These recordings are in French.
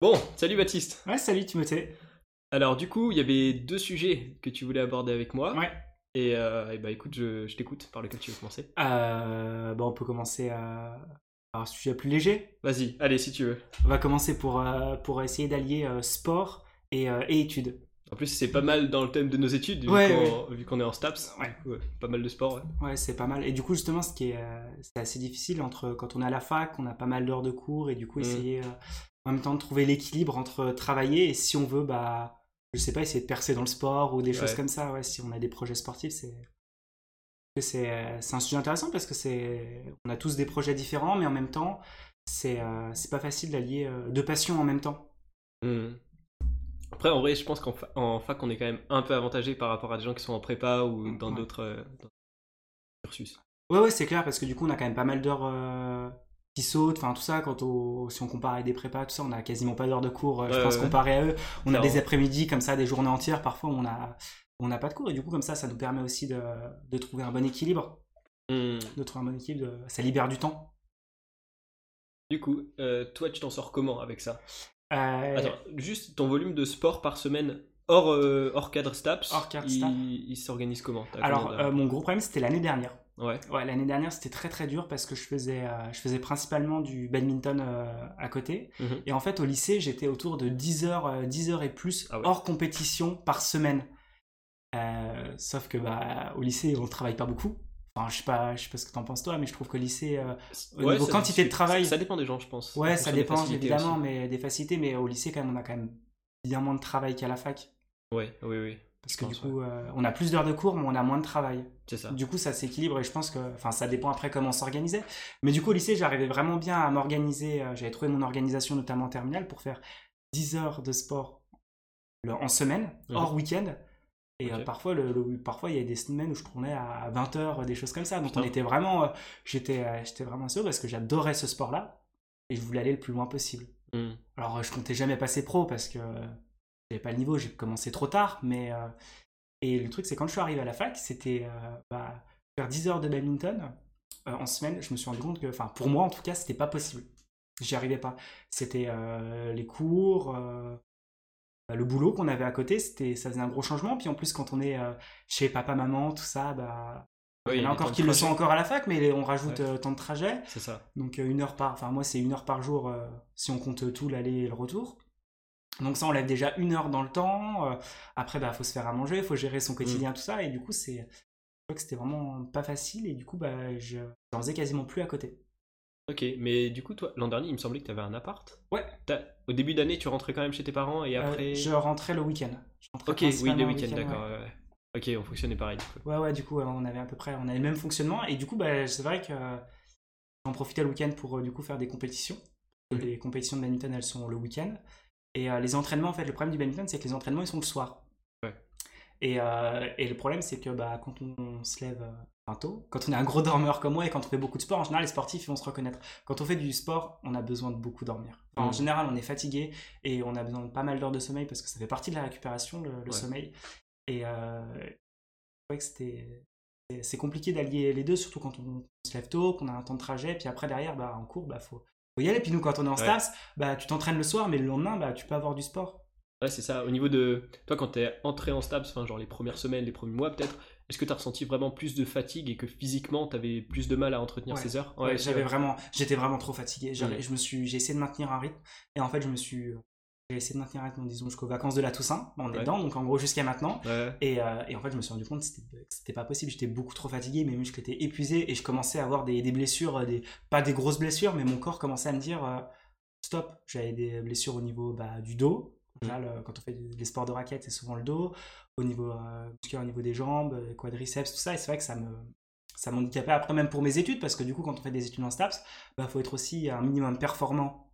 Bon, salut Baptiste. Ouais, salut Timothée. Alors du coup, il y avait deux sujets que tu voulais aborder avec moi. Ouais. Et, euh, et bah écoute, je, je t'écoute par lequel tu veux commencer. Euh, bon, on peut commencer euh, par un sujet plus léger. Vas-y, allez si tu veux. On va commencer pour, euh, pour essayer d'allier euh, sport et, euh, et études. En plus, c'est pas mal dans le thème de nos études, vu Ouais, qu'on est en STAPS. Ouais. Coup, pas mal de sport, ouais. Ouais, c'est pas mal. Et du coup, justement, ce qui est, c'est assez difficile entre quand on est à la fac, on a pas mal d'heures de cours et du coup, Mm. essayer en même temps de trouver l'équilibre entre travailler et si on veut, bah, je sais pas, essayer de percer dans le sport ou des choses comme ça. Ouais, si on a des projets sportifs, c'est c'est euh, c'est un sujet intéressant parce que c'est on a tous des projets différents, mais en même temps, c'est euh, pas facile d'allier euh, deux passions en même temps. Hmm. Après, en vrai, je pense qu'en fa- en fac, on est quand même un peu avantagé par rapport à des gens qui sont en prépa ou dans Ouais. d'autres euh, dans d'autres cursus. Ouais, ouais, c'est clair, parce que du coup, on a quand même pas mal d'heures qui sautent, enfin tout ça, quand on, si on compare avec des prépas, tout ça, on a quasiment pas d'heures de cours, euh, je pense, ouais. comparé à eux. On a des après-midi comme ça, des journées entières, parfois on a, on n'a pas de cours, et du coup, comme ça, ça nous permet aussi de, de trouver un bon équilibre, Hmm. de trouver un bon équilibre, de- ça libère du temps. Du coup, euh, toi, tu t'en sors comment avec ça? Euh, Attends, juste ton volume de sport par semaine hors, hors cadre STAPS, Hors cadre il, il s'organise comment? Alors, euh, mon gros problème, c'était l'année dernière. Ouais. Ouais, l'année dernière, c'était très très dur parce que je faisais, euh, je faisais principalement du badminton euh, à côté. Mhm. Et en fait, au lycée, j'étais autour de 10 heures, euh, 10 heures et plus Ah ouais. hors compétition par semaine. Euh, sauf que bah, au lycée, on travaille pas beaucoup. Enfin, je sais pas, je sais pas ce que t'en penses toi, mais je trouve qu'au lycée, euh, Au niveau ça- quantité de travail- Ça, ça dépend des gens, je pense. ouais, ça dépend évidemment, aussi. mais des facilités. Mais au lycée, quand même, on a quand même bien moins de travail qu'à la fac. Ouais, oui, oui, Parce que du coup, euh, on a plus d'heures de cours, mais on a moins de travail. c'est ça. Du coup, ça s'équilibre et je pense que, enfin, ça dépend après comment on s'organisait. Mais du coup, au lycée, j'arrivais vraiment bien à m'organiser. euh, J'avais trouvé mon organisation, notamment en terminale, pour faire 10 heures de sport en semaine, hors week-end. Et euh, parfois, le, le- parfois, il y a des semaines où je tournais à 20 heures, des choses comme ça. Donc, Putain. on était vraiment, euh, j'étais, j'étais vraiment sûr parce que j'adorais ce sport-là et je voulais aller le plus loin possible. Hmm. Alors, je comptais jamais passer pro parce que j'avais pas le niveau, j'ai commencé trop tard. Mais euh, et le truc, c'est quand je suis arrivé à la fac, c'était euh, bah, faire 10 heures de badminton euh, en semaine. Je me suis rendu compte que, enfin, pour moi en tout cas, c'était pas possible. J'y arrivais pas. C'était les cours, bah, le boulot qu'on avait à côté, c'était, ça faisait un gros changement. Puis en plus, quand on est chez papa, maman, tout ça, bah, Ouais, il y en a encore qui le sont encore à la fac, mais on rajoute Ouais. euh, temps de trajet. C'est ça. Donc euh, une heure par, enfin moi c'est une heure par jour euh, si on compte tout l'aller et le retour. Donc ça enlève déjà une heure dans le temps. euh, après bah faut se faire à manger, faut gérer son quotidien tout ça et du coup c'est, je crois que c'était vraiment pas facile et du coup bah je j'en faisais quasiment plus à côté. Ok, mais du coup, toi, l'an dernier, il me semblait que tu avais un appart. Ouais. Au début d'année, tu rentrais quand même chez tes parents et Euh, après. je rentrais le week-end. Ok, oui, le week-end, d'accord. ouais. ouais. Ok, on fonctionnait pareil. du coup. Ouais ouais du coup on avait à peu près on avait le même fonctionnement et du coup bah c'est vrai que j'en profitais le week-end pour euh, du coup faire des compétitions. Mhm. Les compétitions de badminton elles sont le week-end et euh, les entraînements en fait le problème du badminton c'est que les entraînements ils sont le soir. Ouais. Et, euh, et le problème c'est que bah quand on se lève euh, tôt, quand on est un gros dormeur comme moi et quand on fait beaucoup de sport en général les sportifs ils vont se reconnaître. Quand on fait du sport on a besoin de beaucoup dormir. Enfin, En Mhm. général on est fatigué et on a besoin de pas mal d'heures de sommeil parce que ça fait partie de la récupération le, le Ouais. sommeil. Et que c'était c'est- c'est compliqué d'allier les deux, surtout quand on se lève tôt, qu'on a un temps de trajet, puis après derrière, bah, en cours, bah, faut, faut y aller. Puis nous, quand on est en Ouais. STAPS, bah, tu t'entraînes le soir, mais le lendemain, bah, tu peux avoir du sport. Ouais, c'est ça. Au niveau de. Toi, quand t'es entré en STAPS, enfin, genre les premières semaines, les premiers mois peut-être, est-ce que t'as ressenti vraiment plus de fatigue et que physiquement, t'avais plus de mal à entretenir Ouais. ces heures? Ouais, j'avais vrai. vraiment, j'étais vraiment trop fatigué. J'avais- Mm. Je me suis, j'ai essayé de maintenir un rythme, et en fait, je me suis, j'ai essayé de maintenir un rythme, disons, jusqu'aux vacances de la Toussaint. Bon, on est Ouais. dedans, donc en gros jusqu'à maintenant. Ouais. Et, euh, et en fait, je me suis rendu compte que c'était- pas possible. J'étais beaucoup trop fatigué, mes muscles étaient épuisés et je commençais à avoir des, des blessures, euh, des, pas des grosses blessures, mais mon corps commençait à me dire euh, stop. J'avais des blessures au niveau bah, du dos. Mm. Là, le- quand on fait des sports de raquettes, c'est souvent le dos. Au niveau euh, musculaire, au niveau des jambes, quadriceps, tout ça. Et c'est vrai que ça me ça m'handicapait après même pour mes études parce que du coup quand on fait des études en STAPS bah faut être aussi un minimum performant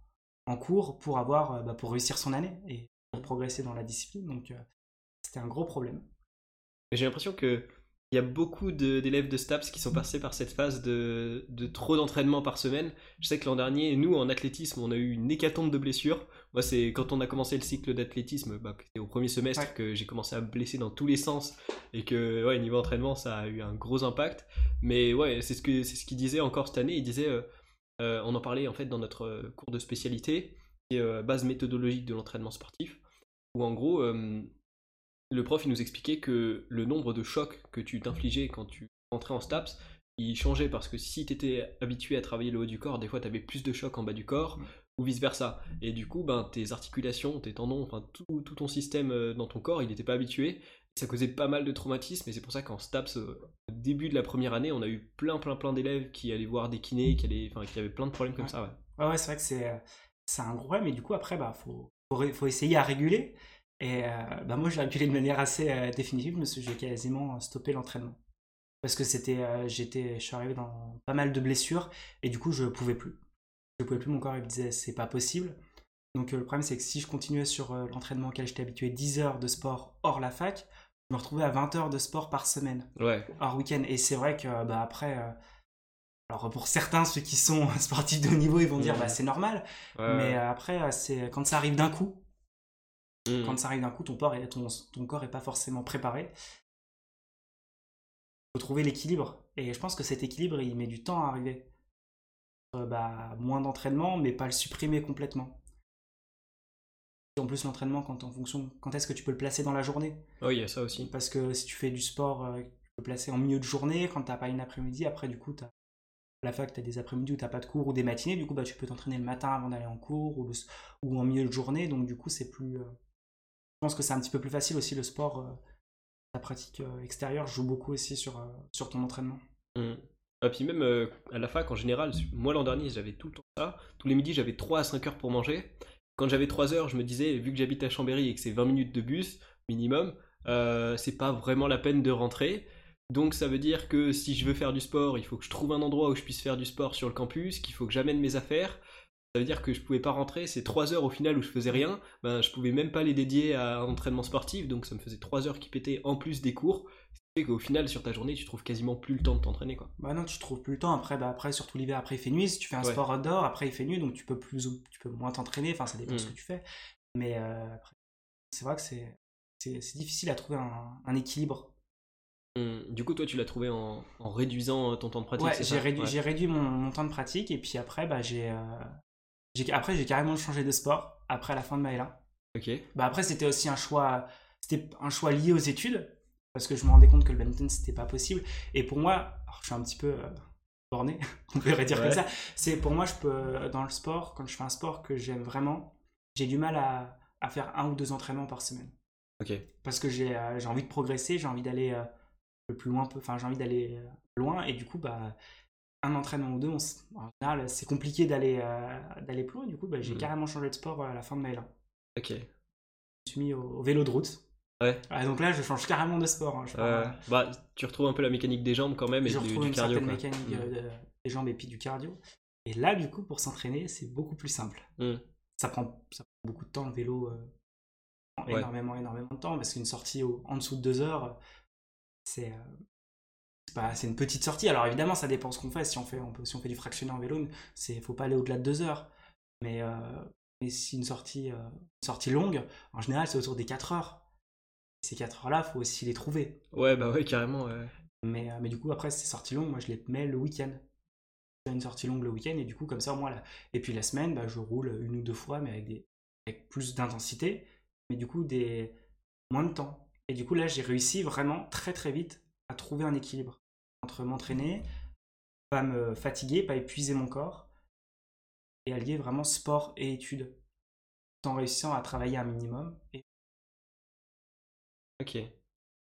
en cours pour avoir euh, bah, pour réussir son année et pour progresser dans la discipline donc euh, c'était un gros problème J'ai l'impression que il y a beaucoup de- d'élèves de STAPS qui sont passés par cette phase de, de trop d'entraînement par semaine. Je sais que l'an dernier, nous en athlétisme, on a eu une hécatombe de blessures. Moi, c'est quand on a commencé le cycle d'athlétisme, bah, c'était au premier semestre Ouais. que j'ai commencé à me blesser dans tous les sens et que, ouais, niveau entraînement, ça a eu un gros impact. Mais ouais, c'est ce que c'est ce qu'il disait encore cette année. Il disait, euh, euh, on en parlait en fait dans notre euh, cours de spécialité. qui est euh, base méthodologique de l'entraînement sportif, où en gros, le prof il nous expliquait que le nombre de chocs que tu t'infligeais quand tu rentrais en STAPS, il changeait parce que si tu étais habitué à travailler le haut du corps, des fois tu avais plus de chocs en bas du corps, Mm. Ou vice versa. Et du coup, ben, tes articulations, tes tendons, enfin tout, tout ton système euh, dans ton corps, il n'était pas habitué. Ça causait pas mal de traumatismes, et c'est pour ça qu'en STAPS, euh, au début de la première année, on a eu plein, plein, plein d'élèves qui allaient voir des kinés, qui, allaient, enfin, qui avaient plein de problèmes comme Ouais. ça. Ouais. Ouais, ouais, c'est vrai que c'est, c'est un gros problème. Et du coup, après, bah, faut, faut, faut essayer à réguler. Et euh, bah, moi, j'ai régulé de manière assez euh, définitive, parce que j'ai quasiment stoppé l'entraînement. Parce que c'était, euh, j'étais, je suis arrivé dans pas mal de blessures, et du coup, je pouvais plus. Je pouvais plus, mon corps, il me disait, c'est pas possible. Donc, euh, le problème, c'est que si je continuais sur euh, l'entraînement auquel j'étais habitué, 10 heures de sport hors la fac, je me retrouvais à 20 heures de sport par semaine Ouais. hors week-end. Et c'est vrai que bah, après, euh, alors pour certains, ceux qui sont sportifs de haut niveau, ils vont dire bah, c'est normal. Ouais, mais après, c'est quand ça arrive d'un coup, Mm. quand ça arrive d'un coup, ton, corps est, ton, ton corps est pas forcément préparé. faut trouver l'équilibre. Et je pense que cet équilibre, il met du temps à arriver. Euh, bah, moins d'entraînement, mais pas le supprimer complètement. En plus, l'entraînement, quand, en fonction, quand est-ce que tu peux le placer dans la journée? Oui, il y a ça aussi. parce que si tu fais du sport, euh, tu peux placer en milieu de journée quand t'as pas une après-midi. Après, du coup, t'as à la fac, t'as des après-midi où t'as pas de cours ou des matinées. Du coup, bah, tu peux t'entraîner le matin avant d'aller en cours ou, le ou en milieu de journée. Donc, du coup, c'est plus. euh, Je pense que c'est un petit peu plus facile aussi le sport. euh, La pratique euh, extérieure joue beaucoup aussi sur, sur ton entraînement. Mm. Et puis même euh, à la fac en général, moi l'an dernier j'avais tout le temps ça. Tous les midis j'avais 3 à 5 heures pour manger. Quand j'avais 3 heures, je me disais, vu que j'habite à Chambéry et que c'est 20 minutes de bus minimum, euh, c'est pas vraiment la peine de rentrer. Donc ça veut dire que si je veux faire du sport, il faut que je trouve un endroit où je puisse faire du sport sur le campus, qu'il faut que j'amène mes affaires. Ça veut dire que je pouvais pas rentrer, c'est 3 heures au final où je faisais rien, ben je pouvais même pas les dédier à un entraînement sportif, donc ça me faisait 3 heures qui pétaient en plus des cours. Qu'au final sur ta journée tu trouves quasiment plus le temps de t'entraîner quoi. Bah non, tu trouves plus le temps. Après, bah après surtout l'hiver, après il fait nuit. Si tu fais un Ouais. sport outdoor, après il fait nuit, donc tu peux plus, ou- tu peux moins t'entraîner. Enfin, ça dépend de ce Mm. que tu fais. Mais euh, après, c'est vrai que c'est, c'est, c'est difficile à trouver un, un équilibre. Hum, Du coup, toi, tu l'as trouvé en, en réduisant euh, ton temps de pratique, Ouais, c'est j'ai ça? réduit, Ouais. j'ai réduit mon, mon temps de pratique et puis après, bah j'ai, euh, j'ai- après j'ai carrément changé de sport après la fin de ma L1. Ok. Bah après c'était aussi un choix, c'était un choix lié aux études parce que je me rendais compte que le badminton c'était pas possible. Et pour moi, alors, je suis un petit peu euh, borné, on pourrait dire comme ça. C'est pour moi, je peux dans le sport, quand je fais un sport que j'aime vraiment, j'ai du mal à, à faire un ou deux entraînements par semaine Ok. parce que j'ai euh, j'ai envie de progresser, j'ai envie d'aller euh, le plus loin, enfin j'ai envie d'aller euh, loin et du coup bah un entraînement ou deux, on en général c'est compliqué d'aller euh, d'aller plus loin. Du coup bah, j'ai Mhm. carrément changé de sport à la fin de ma L1. Ok. Je me suis mis au, au vélo de route. Ouais. Ah, donc là je change carrément de sport. hein. Je, Euh, bah, tu retrouves un peu la mécanique des jambes quand même et je du, du une cardio. quoi. mécanique Mm. euh, de- des jambes et puis du cardio. Et là du coup pour s'entraîner c'est beaucoup plus simple. Mm. Ça prend, ça prend beaucoup de temps le vélo. euh, Ouais. énormément, énormément de temps parce qu'une sortie au- en dessous de deux heures, c'est euh, c'est une petite sortie. Alors évidemment, ça dépend ce qu'on fait. Si on fait, on peut, si on fait du fractionné en vélo, c'est faut pas aller au-delà de deux heures. Mais, mais si une sortie, une sortie longue, en général, c'est autour des 4 heures. Ces 4 heures-là, faut aussi les trouver. Ouais, bah ouais, carrément. ouais. Mais, euh, mais du coup, après, ces sorties longues, moi, je les mets le week-end. Je fais une sortie longue le week-end, et du coup, comme ça, moi, là. Et puis la semaine, bah, je roule une ou deux fois, mais avec, des, avec plus d'intensité, mais du coup, des moins de temps. Et du coup, là, j'ai réussi vraiment très très vite à trouver un équilibre entre m'entraîner, pas me fatiguer, pas épuiser mon corps, et allier vraiment sport et études, tout en réussissant à travailler un minimum. Et Ok.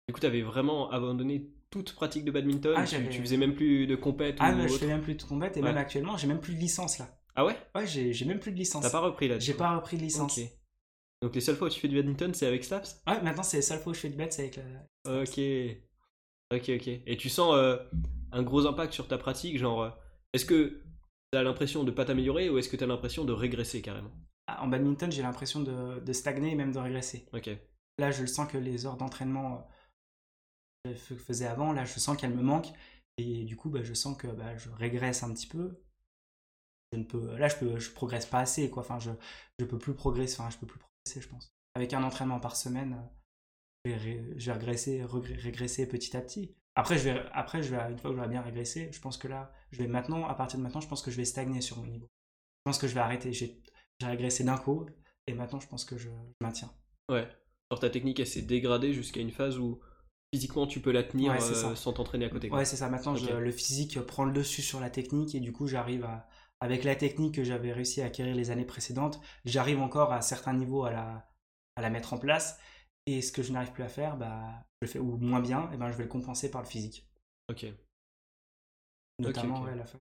Du coup, t'avais vraiment abandonné toute pratique de badminton Ah, tu, tu faisais même plus de compète ah, ou je fais même plus de combat, et Ouais. même actuellement, j'ai même plus de licence là. Ah ouais? Ouais, j'ai même plus de licence. T'as pas repris là J'ai pas repris de licence. Ok. Donc les seules fois où tu fais du badminton, c'est avec Slaps Ouais, maintenant c'est la seule fois où je fais du bad, c'est avec la. Ok. Ok, ok. Et tu sens euh, un gros impact sur ta pratique Genre, euh, est-ce que t'as l'impression de pas t'améliorer ou est-ce que t'as l'impression de régresser carrément? Ah, En badminton, j'ai l'impression de, de stagner et même de régresser. Ok. Là, je le sens que les heures d'entraînement euh, que je faisais avant, là, je sens qu'elles me manquent. Et du coup, bah, je sens que bah, je régresse un petit peu. Je ne peux, là, je peux, je progresse pas assez, quoi. Enfin, je, je peux plus progresser. Enfin, je peux plus progresser, je pense. Avec un entraînement par semaine, euh, je vais, régresser, régresser petit à petit. Après, je vais, après, je vais, une fois que j'aurai bien régressé, je pense que là, je vais maintenant, à partir de maintenant, je pense que je vais stagner sur mon niveau. Je pense que je vais arrêter. J'ai, j'ai régressé d'un coup, et maintenant je pense que je, je maintiens. Ouais. Ta technique, elle s'est dégradée jusqu'à une phase où physiquement tu peux la tenir Ouais, euh, sans t'entraîner à côté. quoi. Ouais, c'est ça. Maintenant, je- le physique prend le dessus sur la technique et du coup, j'arrive à, avec la technique que j'avais réussi à acquérir les années précédentes, j'arrive encore à certains niveaux à la, à la mettre en place. Et ce que je n'arrive plus à faire, bah, je le fais ou moins bien, et ben, je vais le compenser par le physique. Ok. Notamment ok. ouais, à la fin,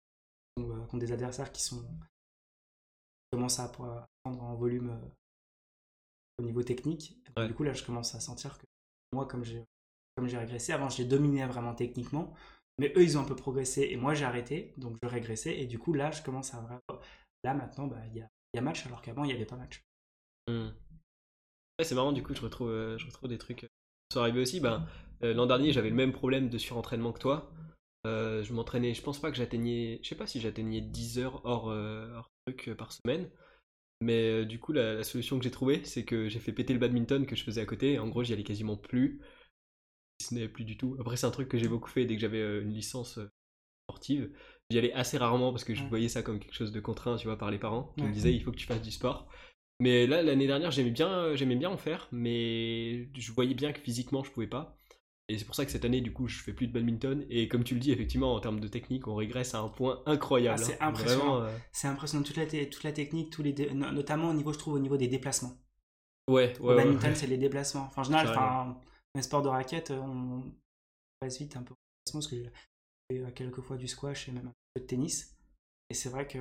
euh, contre des adversaires qui sont qui commencent à pre- prendre en volume euh, au niveau technique. Ouais. Du coup, là, je commence à sentir que moi, comme j'ai comme j'ai régressé, avant, je les dominais vraiment techniquement, mais eux, ils ont un peu progressé et moi, j'ai arrêté, donc je régressais. Et du coup, là, je commence à vraiment. Là, maintenant, bah, il y, a, y a match, alors qu'avant, il n'y avait pas match. Hmm. Ouais, c'est marrant, du coup, je retrouve, euh, je retrouve des trucs euh, qui sont arrivés aussi. Ben, euh, L'an dernier, j'avais le même problème de surentraînement que toi. Euh, je m'entraînais, je pense pas que j'atteignais, je sais pas si j'atteignais 10 heures hors, hors truc par semaine. Mais euh, du coup, la, la solution que j'ai trouvée, c'est que j'ai fait péter le badminton que je faisais à côté. En gros, j'y allais quasiment plus. Ce n'est plus du tout. Après, c'est un truc que j'ai beaucoup fait dès que j'avais euh, une licence euh, sportive. J'y allais assez rarement parce que je Ouais. voyais ça comme quelque chose de contraint, tu vois, par les parents qui me disaient il faut que tu fasses du sport. Mais là, l'année dernière, j'aimais bien, j'aimais bien en faire, mais je voyais bien que physiquement, je pouvais pas. Et c'est pour ça que cette année, du coup, je fais plus de badminton. Et comme tu le dis, effectivement, en termes de technique, on régresse à un point incroyable. Ah, c'est hein. impressionnant. Euh, C'est impressionnant, toute la, té- toute la technique, tous les dé- notamment au niveau, je trouve, au niveau des déplacements. Ouais, Au ouais, ouais, badminton, ouais. c'est les déplacements. Enfin, en général, enfin, les sports de raquette, on passe vite un peu au déplacement parce que j'ai fait euh, quelques fois du squash et même un peu de tennis. Et c'est vrai que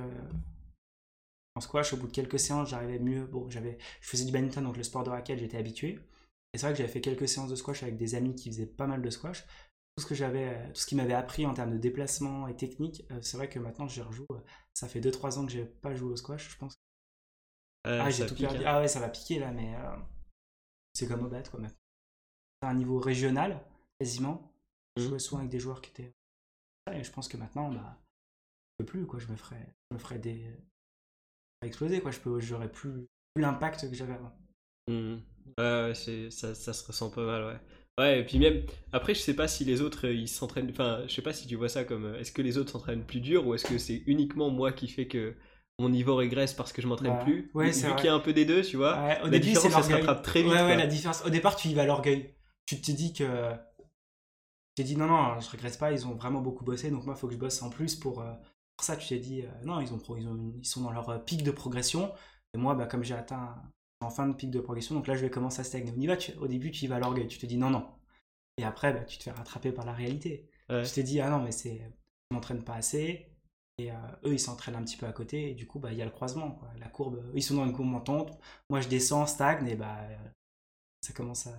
en squash, au bout de quelques séances, j'arrivais mieux. Bon, j'avais, je faisais du badminton, donc le sport de raquette, j'étais habitué. Et c'est vrai que j'avais fait quelques séances de squash avec des amis qui faisaient pas mal de squash. Tout ce que j'avais, euh, tout ce qui m'avait appris en termes de déplacement et technique, euh, c'est vrai que maintenant j'y rejoue. Ça fait 2-3 ans que j'ai pas joué au squash, je pense. Euh, Ah, j'ai tout pique, perdu. hein. Ah ouais, ça va piquer là, mais euh, c'est comme au bat quoi maintenant. Un niveau régional, quasiment. Je Mhm. jouais souvent avec des joueurs qui étaient. Et je pense que maintenant, bah, je peux plus quoi. Je me ferais, je me ferais des. exploser quoi. Je peux, j'aurais plus, plus l'impact que j'avais avant. Mhm. Ouais, ouais, c'est, ça, ça se ressent pas mal, ouais. Ouais, et puis même, après, je sais pas si les autres, euh, ils s'entraînent, enfin, je sais pas si tu vois ça comme, euh, est-ce que les autres s'entraînent plus dur ou est-ce que c'est uniquement moi qui fait que mon niveau régresse parce que je m'entraîne Bah, plus? Ouais, Vu c'est vrai. y a un peu des deux, tu vois, Ouais, au la début, c'est différence, ça se l'orgueil. rattrape très vite. Ouais, quoi. la différence. Au départ, tu y vas à l'orgueil. Tu te dis que. Tu t'es dit non, non, je regrette pas, ils ont vraiment beaucoup bossé, donc moi, il faut que je bosse en plus pour. euh, pour ça, tu t'es dit, euh, non, ils, ont, pro- ils, ont- ils sont dans leur euh, pic de progression. Et moi, bah, comme j'ai atteint en fin de pic de progression, donc là, je vais commencer à stagner. On y va, tu- au début, tu y vas à l'orgueil, tu te dis non, non. Et après, bah, tu te fais rattraper par la réalité. Ouais. Tu t'es dit, ah non, mais c'est. Je m'entraîne pas assez. Et euh, eux, ils s'entraînent un petit peu à côté. Et du coup, bah, il y a le croisement. Quoi. La courbe, eux, ils sont dans une courbe montante. Moi, je descends, stagne. Et bah, euh, ça commence à.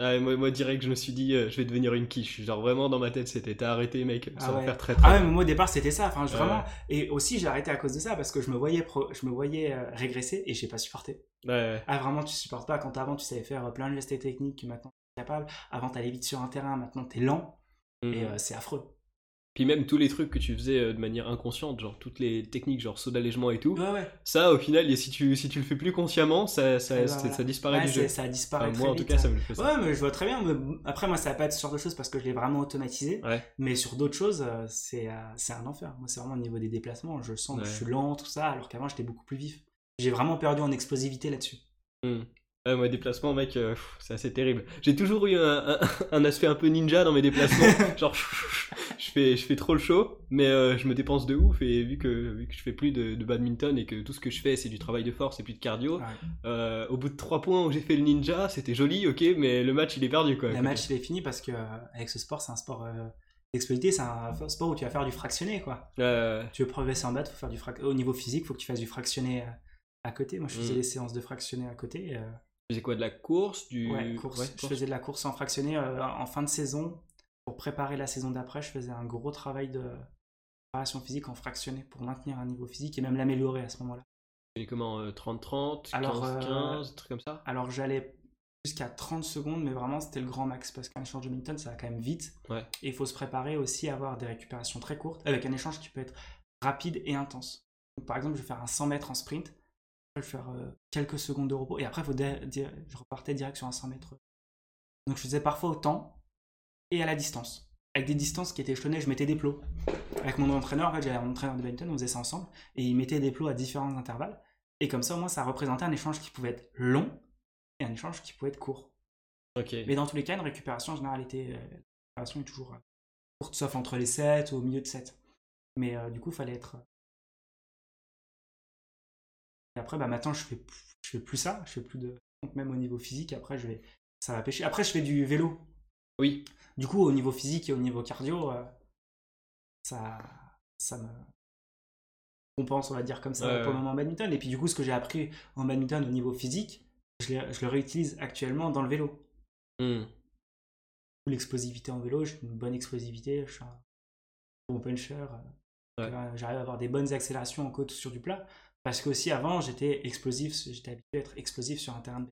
Ah, moi, moi, direct, je me suis dit, euh, je vais devenir une quiche. Genre, vraiment, dans ma tête, c'était, t'as arrêté, mec, Ah ça va ouais. faire très très Ah ouais, mais moi au départ c'était ça. Enfin, je- Ouais. vraiment. Et aussi j'ai arrêté à cause de ça parce que je me voyais, pro- je me voyais euh, régresser et j'ai pas supporté. Ouais, Ah vraiment, tu supportes pas. Quand avant tu savais faire euh, plein de gestes techniques, que maintenant t'es capable. Avant t'allais vite sur un terrain, maintenant t'es lent Mhm. et euh, c'est affreux. Puis même tous les trucs que tu faisais euh, de manière inconsciente, genre toutes les techniques, genre saut d'allègement et tout, Ouais ouais. ça, au final, si tu, si tu le fais plus consciemment, ça, ça, Et bah, ça, disparaît du jeu. ça disparaît Enfin, moi, en tout cas, ça me le fait ça. Ouais, mais je vois très bien. mais après, moi, ça va pas être ce genre de choses parce que je l'ai vraiment automatisé. Ouais. Mais sur d'autres choses, euh, c'est euh, c'est un enfer. Moi, c'est vraiment au niveau des déplacements. Je sens que je suis lent, tout ça, alors qu'avant, j'étais beaucoup plus vif. J'ai vraiment perdu en explosivité là-dessus. Hmm. Ouais, moi, déplacement, mec, euh, c'est assez terrible. J'ai toujours eu un, un- un aspect un peu ninja dans mes déplacements. genre, je fais, je fais trop le show, mais euh, je me dépense de ouf. Et vu que, vu que je fais plus de, de badminton et que tout ce que je fais, c'est du travail de force et plus de cardio, Ouais. euh, au bout de trois points où j'ai fait le ninja, c'était joli, ok, mais le match, il est perdu, quoi. Le match, il est fini parce que avec ce sport, c'est un sport d'explosivité, c'est un sport où tu vas faire du fractionné, quoi. Tu veux progresser en bas, faut faire du frac- au niveau physique, faut que tu fasses du fractionné à côté. Moi, je faisais Mm. des séances de fractionné à côté. Tu faisais quoi, de la course du... Ouais, course. ouais, Je faisais de la course en fractionné euh, en fin de saison. Pour préparer la saison d'après, je faisais un gros travail de préparation physique en fractionné pour maintenir un niveau physique et même l'améliorer à ce moment-là. Faisais comment, euh, 30-30, Alors, 15-15, euh, un truc comme ça? Alors j'allais jusqu'à 30 secondes, mais vraiment c'était le grand max parce qu'un échange de badminton ça va quand même vite. Ouais. Et il faut se préparer aussi à avoir des récupérations très courtes avec un échange qui peut être rapide et intense. Donc, par exemple, je vais faire un 100 mètres en sprint, je vais faire euh, quelques secondes de repos et après faut je repartais direct sur un 100 mètres. Donc je faisais parfois au temps et à la distance. Avec des distances qui étaient échelonnées, je mettais des plots. Avec mon entraîneur, en fait, j'avais un entraîneur de badminton, on faisait ça ensemble et il mettait des plots à différents intervalles. Et comme ça, au moins, ça représentait un échange qui pouvait être long et un échange qui pouvait être court. Ok. Mais dans tous les cas, une récupération en général était, euh, la récupération est toujours euh, courte, sauf entre les 7 ou au milieu de 7. Mais euh, du coup, il fallait être. Après, bah, maintenant, je fais, je fais plus ça. Je fais plus de. Même au niveau physique, après, je vais. Ça va pêcher. Après, je fais du vélo. Oui. Du coup, au niveau physique et au niveau cardio, euh, ça, ça me compense, on va dire comme ça, Ouais, pour le moment en badminton. Et puis, du coup, ce que j'ai appris en badminton au niveau physique, je, le réutilise actuellement dans le vélo. Hmm. L'explosivité en vélo, j'ai une bonne explosivité, je suis un bon puncher. Ouais. euh, J'arrive à avoir des bonnes accélérations en côte sur du plat. Parce que aussi avant, j'étais explosif, j'étais habitué à être explosif sur un terrain de.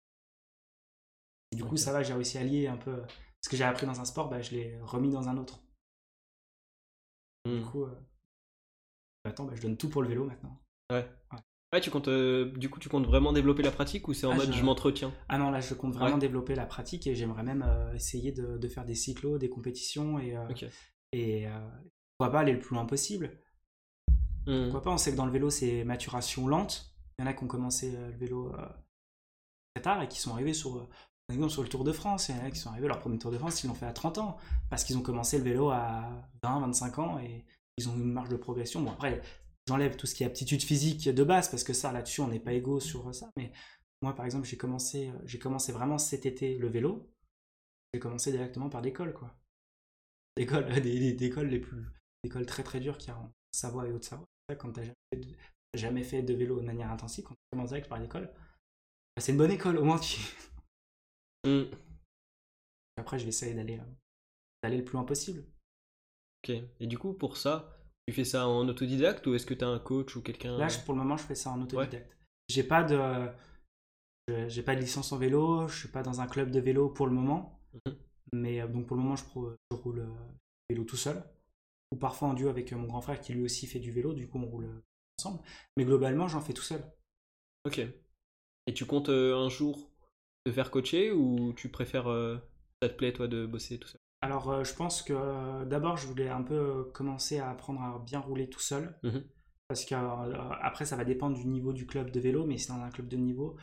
Et du coup, ça va, j'ai réussi à lier un peu ce que j'ai appris dans un sport, bah, je l'ai remis dans un autre. Hmm. Du coup, euh, attends, bah, je donne tout pour le vélo maintenant. Ouais, tu comptes, euh, du coup, tu comptes vraiment développer la pratique ou c'est en Ah, mode je- je m'entretiens? Ah non, là, je compte vraiment Ouais. développer la pratique et j'aimerais même euh, essayer de, de faire des cyclos, des compétitions et, euh, et euh, pourquoi pas aller le plus loin possible. Hmm. Pourquoi pas On sait que dans le vélo, c'est maturation lente. Il y en a qui ont commencé euh, le vélo euh, très tard et qui sont arrivés sur, euh, par exemple, sur le Tour de France. Il y en a qui sont arrivés leur premier Tour de France, ils l'ont fait à 30 ans parce qu'ils ont commencé le vélo à 20, 25 ans et ils ont une marge de progression. Bon, après, j'enlève tout ce qui est aptitude physique de base parce que ça, là-dessus, on n'est pas égaux sur ça. Mais moi, par exemple, j'ai commencé, euh, commencé vraiment cet été le vélo. J'ai commencé directement par l'école, quoi. Des, des- des écoles les plus, des écoles très très dures qu'il y a en Savoie et Haute-Savoie. Quand jamais, de- t'as jamais fait de vélo de manière intensive, quand tu commences direct par l'école, bah, c'est une bonne école, au moins tu. Hmm. Après, je vais essayer d'aller, euh, d'aller le plus loin possible. Ok. Et du coup, pour ça, tu fais ça en autodidacte ou est-ce que tu as un coach ou quelqu'un? Là, pour le moment, je fais ça en autodidacte. J'ai pas de, j'ai pas de licence en vélo, je suis pas dans un club de vélo pour le moment. Mhm. Mais euh, donc pour le moment, je, pro- je roule euh, vélo tout seul, ou parfois en duo avec euh, mon grand frère qui lui aussi fait du vélo. Du coup, on roule euh, ensemble. Mais globalement, j'en fais tout seul. Ok. Et tu comptes euh, un jour te faire coacher ou tu préfères, euh, ça te plaît toi de bosser tout seul? Alors, euh, je pense que d'abord, je voulais un peu commencer à apprendre à bien rouler tout seul. Mhm. Parce que euh, après, ça va dépendre du niveau du club de vélo. Mais si dans un club de niveau,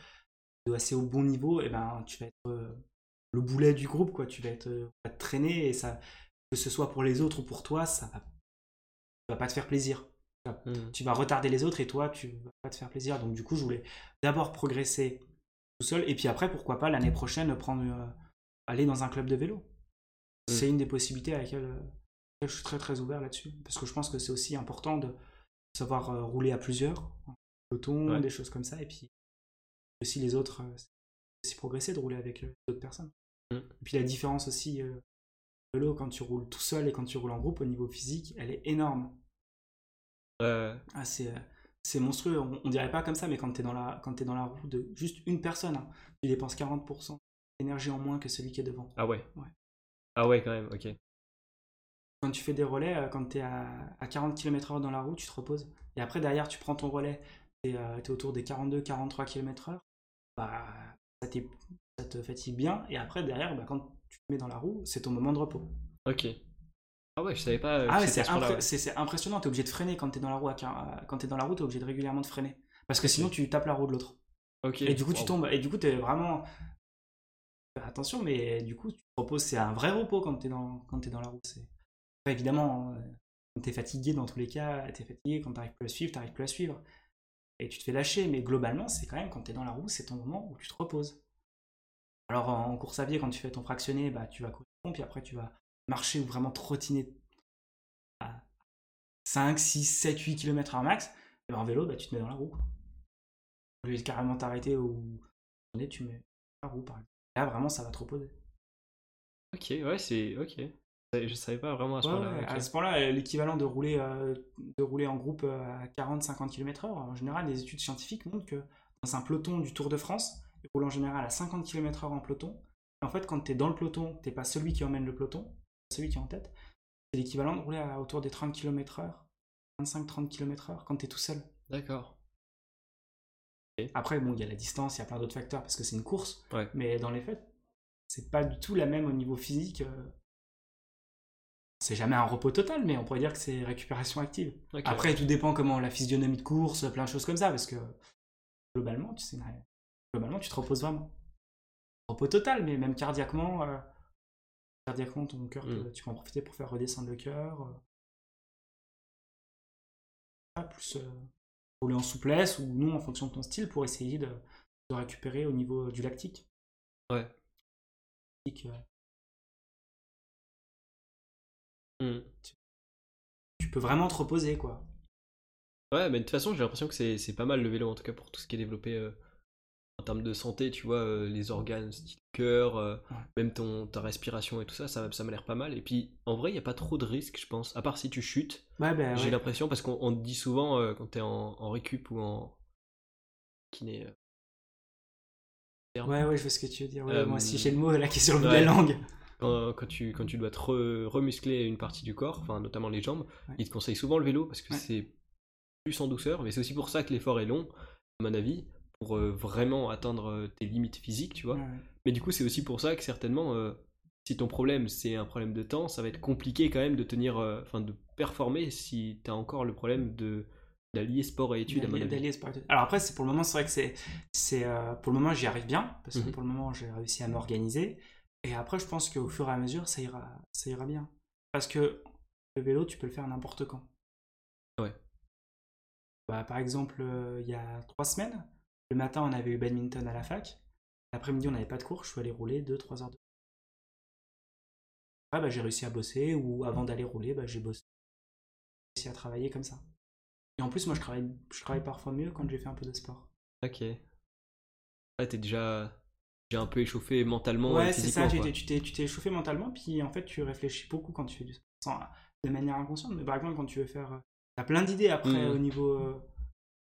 de assez au bon niveau, et ben, tu vas être le boulet du groupe. Quoi. Tu vas être, te traîner. Et ça, que ce soit pour les autres ou pour toi, ça va, ça va pas te faire plaisir. Hmm. Tu vas retarder les autres et toi, tu vas pas te faire plaisir. Donc, du coup, je voulais d'abord progresser tout seul. Et puis après, pourquoi pas l'année prochaine prendre, euh, aller dans un club de vélo. Mm. C'est une des possibilités à laquelle, euh, je suis très très ouvert là-dessus. Parce que je pense que c'est aussi important de savoir euh, rouler à plusieurs, en peloton, Ouais. des choses comme ça. Et puis aussi les autres, c'est aussi progresser de rouler avec d'autres personnes. Mm. Et puis la différence aussi, vélo, quand tu roules tout seul et quand tu roules en groupe, au niveau physique, elle est énorme. Euh, Ah, c'est, euh, c'est monstrueux. On, on dirait pas comme ça, mais quand tu es dans la, quand t'es dans la roue de juste une personne, hein, tu dépenses 40% d'énergie en moins que celui qui est devant. Ah ouais. Ouais. Ah ouais, quand même, ok. Quand tu fais des relais, euh, quand tu es à, à 40 km/h dans la roue, tu te reposes. Et après, derrière, tu prends ton relais, tu es, autour des 42-43 km/h. Bah, ça te fatigue bien. Et après, derrière, bah, quand tu te mets dans la roue, c'est ton moment de repos. Ok. Ah ouais, je savais pas. euh, Ah ouais, c'est, impré- ouais. impressionnant. Tu es obligé de freiner quand tu es dans la roue. Quand tu es dans la roue, tu es obligé de régulièrement de freiner. Parce que sinon, tu tapes la roue de l'autre. Ok. Et du coup, tu tombes. Et du coup, tu es vraiment. Attention, mais du coup, tu te reposes. C'est un vrai repos quand tu es, dans... quand t'es dans la roue. C'est... Après, évidemment, euh, quand tu es fatigué, dans tous les cas, tu es fatigué. Quand tu n'arrives plus à suivre, tu n'arrives plus à suivre. Et tu te fais lâcher. Mais globalement, c'est quand même quand tu es dans la roue, c'est ton moment où tu te reposes. Alors, en course à pied, quand tu fais ton fractionné, bah, tu vas courir, puis après, tu vas marcher ou vraiment trottiner à 5, 6, 7, 8 km à max. Et ben, en vélo, bah, tu te mets dans la roue. quoi. Au lieu de carrément t'arrêter ou tu mets la roue par exemple. Là vraiment ça va te reposer. Ok, ouais, c'est. Ok. Je savais pas vraiment à ce Ouais, point-là. ouais, ok. À ce point-là, euh, l'équivalent de rouler, euh, de rouler en groupe euh, à 40-50 km/h, en général, les études scientifiques montrent que dans un peloton du Tour de France, ils roulent en général à 50 km/h en peloton. Et en fait, quand tu es dans le peloton, t'es pas celui qui emmène le peloton, celui qui est en tête. C'est l'équivalent de rouler à autour des 30 km/h, 25-30 km/h quand tu es tout seul. D'accord. Après, bon, il y a la distance, il y a plein d'autres facteurs parce que c'est une course. Ouais. Mais dans les faits, c'est pas du tout la même au niveau physique. euh. C'est jamais un repos total, mais on pourrait dire que c'est récupération active. Après, tout dépend comment la physionomie de course, plein de choses comme ça, parce que globalement, tu sais, globalement, tu te reposes vraiment. Repos total, mais même cardiaquement, euh, cardiaquement, ton cœur, Mm. tu peux en profiter pour faire redescendre le cœur. euh. Plus euh, rouler en souplesse ou non en fonction de ton style pour essayer de, de récupérer au niveau du lactique. Ouais. Lactique, Hmm. Tu peux vraiment te reposer, quoi. Ouais, mais de toute façon, j'ai l'impression que c'est c'est pas mal le vélo, en tout cas pour tout ce qui est développé euh, en termes de santé, tu vois, euh, les organes, style cœur, euh, Ouais. même ton, ta respiration et tout ça, ça, ça m'a l'air pas mal. Et puis, en vrai, il n'y a pas trop de risques, je pense, à part si tu chutes. Ouais, ben, J'ai ouais. l'impression, parce qu'on on te dit souvent euh, quand t'es en, en récup ou en kiné. Ouais, ouais, je vois ce que tu veux dire. Moi aussi, j'ai le mot là qui est sur le bout de la langue. quand, quand tu, quand tu dois te re- remuscler une partie du corps, enfin notamment les jambes, ils te conseillent souvent le vélo parce que c'est plus en douceur, mais c'est aussi pour ça que l'effort est long, à mon avis, pour euh, vraiment atteindre euh, tes limites physiques, tu vois. Ouais, ouais. Mais du coup, c'est aussi pour ça que certainement, euh, si ton problème c'est un problème de temps, ça va être compliqué quand même de tenir, euh, enfin de performer si t'as encore le problème de d'allier sport et études, à mon avis. sport et. Alors après, c'est pour le moment, c'est vrai que c'est, c'est euh, pour le moment, j'y arrive bien parce que Mhm. pour le moment, j'ai réussi à m'organiser. Et après, je pense qu'au fur et à mesure, ça ira, ça ira bien. Parce que le vélo, tu peux le faire n'importe quand. Ouais. Bah, par exemple, il y a trois semaines, le matin, on avait eu badminton à la fac. L'après-midi, on n'avait pas de cours. Je suis allé rouler 2-3 heures de Après, bah, j'ai réussi à bosser ou avant d'aller rouler, bah, j'ai bossé. J'ai réussi à travailler comme ça. Et en plus, moi, je travaille, je travaille parfois mieux quand j'ai fait un peu de sport. Ok. Ouais, t'es déjà, déjà un peu échauffé mentalement Ouais, c'est ça, tu t'es- tu t'es tu t'es échauffé mentalement, puis en fait, tu réfléchis beaucoup quand tu fais du sport, de manière inconsciente. Mais par exemple, quand tu veux faire. euh, T'as plein d'idées après Mhm. au, niveau, euh,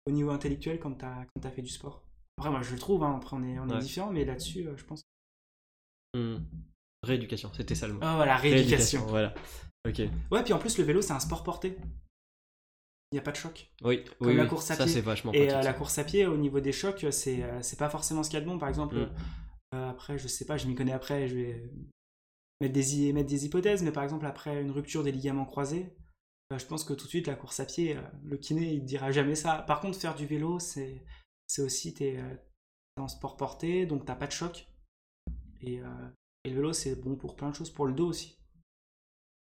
au niveau intellectuel quand t'as quand t'as fait du sport. Après, moi, je le trouve, hein, après, on est, on est différents, mais là-dessus, euh, je pense. Hmm. Rééducation, c'était ça le mot. Ah, voilà, rééducation. Voilà. Ok. Ouais, puis en plus, le vélo, c'est un sport porté. Il n'y a pas de choc. Oui, Comme oui, la course à ça pied. c'est vachement Et pratique. euh, la course à pied, au niveau des chocs, c'est euh, c'est pas forcément ce qu'il y a de bon. Par exemple, euh, après, je sais pas, je m'y connais après, je vais mettre des, mettre des hypothèses, mais par exemple, après une rupture des ligaments croisés, je pense que tout de suite, la course à pied, euh, le kiné, il te dira jamais ça. Par contre, faire du vélo, c'est c'est aussi, t'es euh, t'es en sport porté, donc t'as pas de choc. Et, euh, et le vélo, c'est bon pour plein de choses, pour le dos aussi.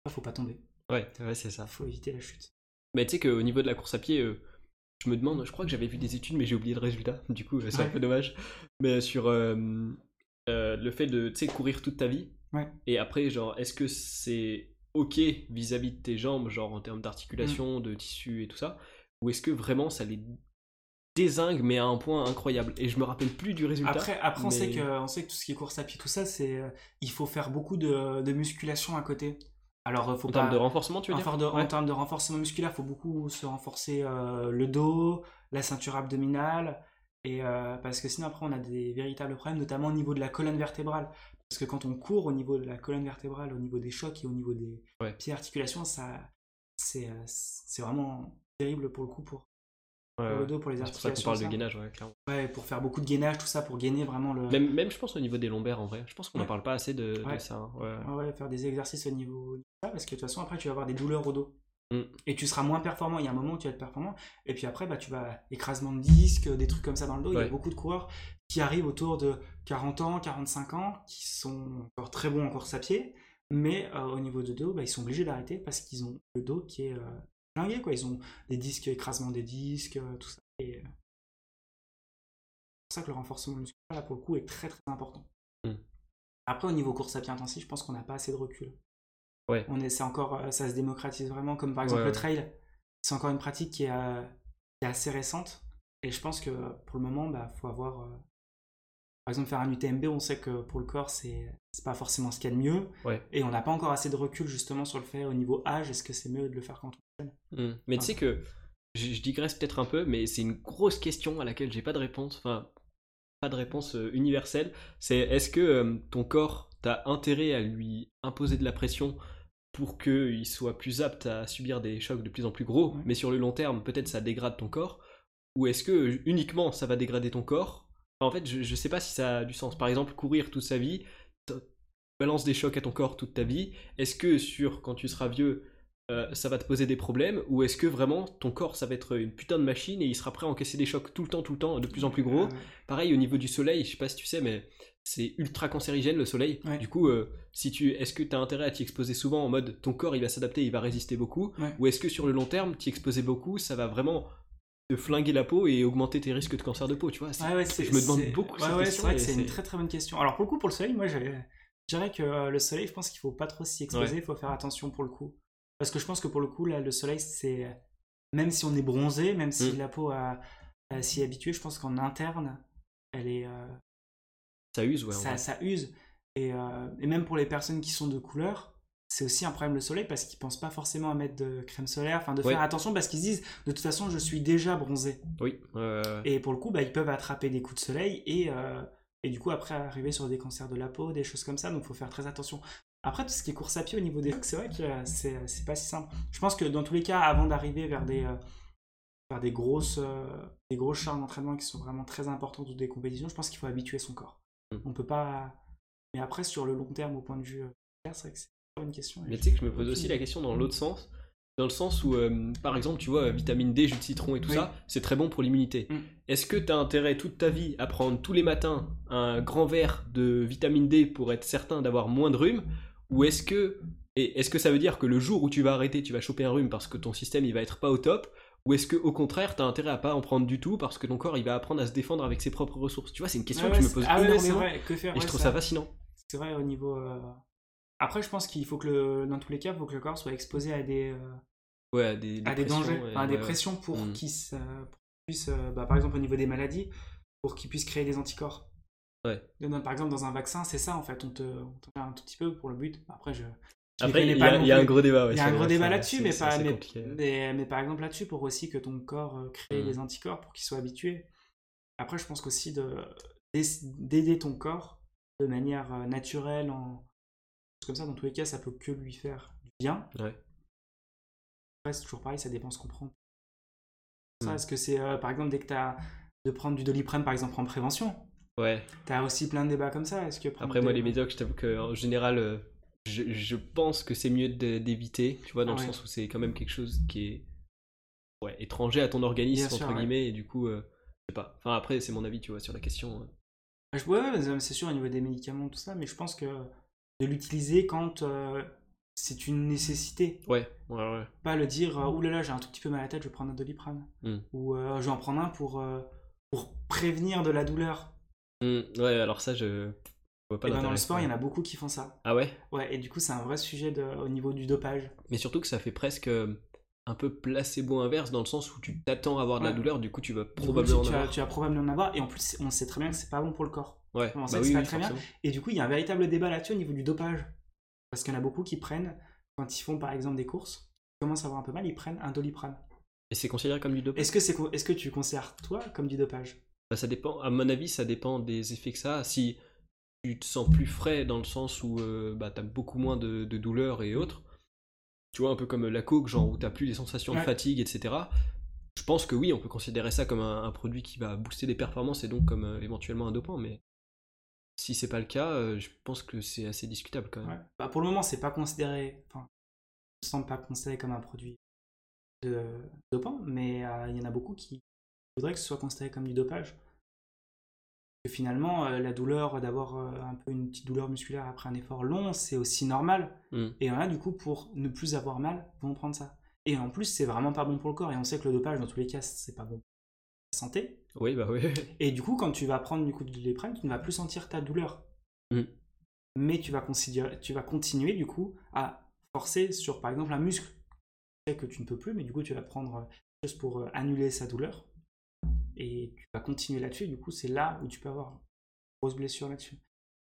Faut pas tomber, Ouais, ouais, c'est ça. faut éviter la chute. Mais tu sais qu'au niveau de la course à pied, euh, je me demande, je crois que j'avais vu des études, mais j'ai oublié le résultat. Du coup, euh, c'est un peu dommage. Mais sur euh, euh, le fait de, tu courir toute ta vie. Ouais. Et après, genre, est-ce que c'est ok vis-à-vis de tes jambes, genre en termes d'articulation, de tissu et tout ça, ou est-ce que vraiment ça les désingue, mais à un point incroyable? Et je me rappelle plus du résultat. Après, après on, sait que, on sait que tout ce qui est course à pied, tout ça, c'est euh, il faut faire beaucoup de, de musculation à côté. Alors, euh, faut en pas. termes de renforcement, tu veux en, dire? en termes de renforcement musculaire, il faut beaucoup se renforcer euh, le dos, la ceinture abdominale, et euh, parce que sinon après on a des véritables problèmes, notamment au niveau de la colonne vertébrale. Parce que quand on court au niveau de la colonne vertébrale, au niveau des chocs et au niveau des Ouais. pieds articulations, ça, c'est, euh, c'est vraiment terrible pour le coup pour, Ouais, pour ouais. le dos, pour les C'est pour ça articulations. qu'on parle de gainage, ouais, clairement. Ouais, pour faire beaucoup de gainage, tout ça, pour gainer vraiment le. Même, même, je pense, au niveau des lombaires, en vrai. Je pense qu'on n'en parle pas assez de, ça. hein. Ouais, faire des exercices au niveau de ça, parce que de toute façon, après, tu vas avoir des douleurs au dos. Mm. Et tu seras moins performant. Il y a un moment où tu vas être performant. Et puis après, bah, tu vas écrasement de disques, des trucs comme ça dans le dos. Il y a beaucoup de coureurs qui arrivent autour de 40 ans, 45 ans, qui sont encore très bons en course à pied. Mais euh, au niveau de dos, bah, ils sont obligés d'arrêter parce qu'ils ont le dos qui est euh, quoi. Ils ont des disques, écrasement des disques, euh, tout ça. Et euh, c'est pour ça que le renforcement musculaire, là, pour le coup, est très très important. Mm. Après, au niveau course à pied intensif, je pense qu'on n'a pas assez de recul. Ouais. On est, c'est encore, euh, ça se démocratise vraiment, comme par exemple Ouais, le trail. C'est encore une pratique qui est, euh, qui est assez récente. Et je pense que pour le moment, bah, faut avoir. euh, par exemple, faire un UTMB, on sait que pour le corps, c'est, c'est pas forcément ce qu'il y a de mieux. Ouais. Et on n'a pas encore assez de recul justement sur le fait au niveau âge. Est-ce que c'est mieux de le faire quand on est jeune? Hmm. Mais tu Ah. sais que je, je digresse peut-être un peu, mais c'est une grosse question à laquelle j'ai pas de réponse. Enfin, pas de réponse euh, universelle. C'est est-ce que euh, ton corps t'as intérêt à lui imposer de la pression pour qu'il soit plus apte à subir des chocs de plus en plus gros, Ouais. mais sur le long terme, peut-être ça dégrade ton corps, ou est-ce que uniquement ça va dégrader ton corps? Enfin, En fait, je, je sais pas si ça a du sens. Par exemple, courir toute sa vie, balance des chocs à ton corps toute ta vie. Est-ce que sur quand tu seras vieux, euh, ça va te poser des problèmes ou est-ce que vraiment ton corps ça va être une putain de machine et il sera prêt à encaisser des chocs tout le temps, tout le temps, de plus en plus gros? Pareil au niveau du soleil, je sais pas si tu sais, mais c'est ultra cancérigène le soleil. Ouais. Du coup, euh, si tu, est-ce que tu as intérêt à t'y exposer souvent en mode ton corps il va s'adapter, il va résister beaucoup? Ouais. Ou est-ce que sur le long terme, t'y exposer beaucoup, ça va vraiment te flinguer la peau et augmenter tes risques de cancer de peau, tu vois? Ouais, Je me demande beaucoup C'est vrai que c'est une très très bonne question. Alors pour le coup, pour le soleil, moi je dirais que euh, le soleil, je pense qu'il faut pas trop s'y exposer, il faut faire attention pour le coup. Parce que je pense que pour le coup, là, le soleil, c'est. Même si on est bronzé, même si Mm. la peau a, a s'y est habituée, je pense qu'en interne, elle est. euh, Ça use, ouais. ça, ça use. Et, euh, et même pour les personnes qui sont de couleur, c'est aussi un problème le soleil parce qu'ils pensent pas forcément à mettre de crème solaire, enfin de Ouais. faire attention parce qu'ils se disent de toute façon je suis déjà bronzé. Oui, euh, Et pour le coup, bah, ils peuvent attraper des coups de soleil et, euh, et du coup après arriver sur des cancers de la peau, des choses comme ça, donc il faut faire très attention. Après, tout ce qui est course à pied au niveau des c'est vrai que euh, c'est pas si simple. Je pense que dans tous les cas, avant d'arriver vers des, vers des grosses, des grosses charges d'entraînement qui sont vraiment très importantes ou des compétitions, je pense qu'il faut habituer son corps. Mm. On peut pas. Mais après, sur le long terme, au point de vue, euh, c'est vrai que c'est une question. Mais tu sais que je me pose aussi la question dans l'autre sens. Dans le sens où, euh, par exemple, tu vois, vitamine D, jus de citron et tout Oui. ça, c'est très bon pour l'immunité. Mm. Est-ce que tu as intérêt toute ta vie à prendre tous les matins un grand verre de vitamine D pour être certain d'avoir moins de rhume Ou est-ce que, et est-ce que ça veut dire que le jour où tu vas arrêter, tu vas choper un rhume parce que ton système il va être pas au top Ou est-ce que au contraire, tu as intérêt à pas en prendre du tout parce que ton corps il va apprendre à se défendre avec ses propres ressources? Tu vois, c'est une question Ouais, que je ouais, me pose ah ouais, c'est énormément vrai, que faire et ouais, je trouve ça- fascinant. C'est vrai au niveau. euh, Après, je pense qu'il faut que, le... dans tous les cas, il faut que le corps soit exposé à des, euh, Ouais, à des, à des pressions, dangers, ouais, à des ouais, ouais. pressions pour qu'il qu'il puisse, euh, bah, par exemple au niveau des maladies, pour qu'ils puissent créer des anticorps. Ouais. Par exemple, dans un vaccin, c'est ça en fait, on te, on te fait un tout petit peu pour le but. Après, je. Après, il y, a- non il y a un gros débat. ouais, Il y a sur un les gros débat vaccins, là-dessus, mais, par exemple là-dessus, pour aussi que ton corps euh, crée Mm. des anticorps pour qu'il soit habitué. Après, je pense qu'aussi de- d'aider ton corps de manière euh, naturelle, en comme ça, dans tous les cas, ça peut que lui faire du bien. Ouais. Après, c'est toujours pareil, ça dépend ce qu'on prend. Ça, Mm. Est-ce que c'est euh, par exemple dès que tu as de prendre du doliprane par exemple en prévention Ouais. Tu as aussi plein de débats comme ça. Est-ce que Après, moi, les médocs, je t'avoue qu'en général, euh, je, je pense que c'est mieux d'éviter, tu vois, dans Ah le sens où c'est quand même quelque chose qui est ouais, étranger à ton organisme, sûr, entre ouais. guillemets, et du coup, euh, je sais pas. Enfin, après, c'est mon avis, tu vois, sur la question. euh. Je- Ouais, ouais, c'est sûr au niveau des médicaments, tout ça, mais je pense que de l'utiliser quand euh, c'est une nécessité. Ouais, ouais, ouais. Pas le dire, euh, oulala, j'ai un tout petit peu mal à la tête, je vais prendre un doliprane. Mm. Ou euh, je vais en prendre un pour, euh, pour prévenir de la douleur. Hmm, ouais, alors ça, je pas Et ben, dans le sport, il y en a beaucoup qui font ça. Ah ouais? Ouais, et du coup, c'est un vrai sujet de, au niveau du dopage. Mais surtout que ça fait presque euh, un peu placebo inverse, dans le sens où tu t'attends à avoir de la douleur, du coup, tu vas coup, probablement en tu, vas, avoir. tu vas probablement en avoir, et en plus, on sait très bien que c'est pas bon pour le corps. Ouais, Comment bah ça, oui, pas oui, très bien. Et du coup, il y a un véritable débat là-dessus au niveau du dopage. Parce qu'il y en a beaucoup qui prennent, quand ils font par exemple des courses, ils commencent à avoir un peu mal, ils prennent un doliprane. Et c'est considéré comme du dopage? Est-ce que, c'est, est-ce que tu considères toi comme du dopage? Bah, ça dépend, à mon avis, ça dépend des effets que ça a. Si tu te sens plus frais dans le sens où euh, bah, t'as beaucoup moins de, de douleur et autres, tu vois, un peu comme la coke, genre où t'as plus des sensations de fatigue, etc. Je pense que oui, on peut considérer ça comme un, un produit qui va booster les performances et donc comme euh, éventuellement un dopant, mais si c'est pas le cas, euh, je pense que c'est assez discutable quand même. Ouais. Bah, Pour le moment, c'est pas considéré, enfin, ne semble pas considéré comme un produit de dopant, mais il y en a beaucoup qui voudraient que ce soit considéré comme du dopage. Finalement, euh, la douleur d'avoir euh, un peu une petite douleur musculaire après un effort long, c'est aussi normal. Mm. Et a du coup, pour ne plus avoir mal, vont prendre ça. Et en plus, c'est vraiment pas bon pour le corps. Et on sait que le dopage, dans tous les cas, c'est pas bon pour la santé. Oui, bah oui. Et du coup, quand tu vas prendre du coup de doliprane, tu ne vas plus sentir ta douleur. Mm. Mais tu vas, considérer- tu vas continuer du coup à forcer sur par exemple un muscle Tu sais que tu ne peux plus, mais du coup tu vas prendre euh, quelque chose pour euh, annuler sa douleur. Et tu vas continuer là-dessus, et du coup c'est là où tu peux avoir une grosse blessure là-dessus.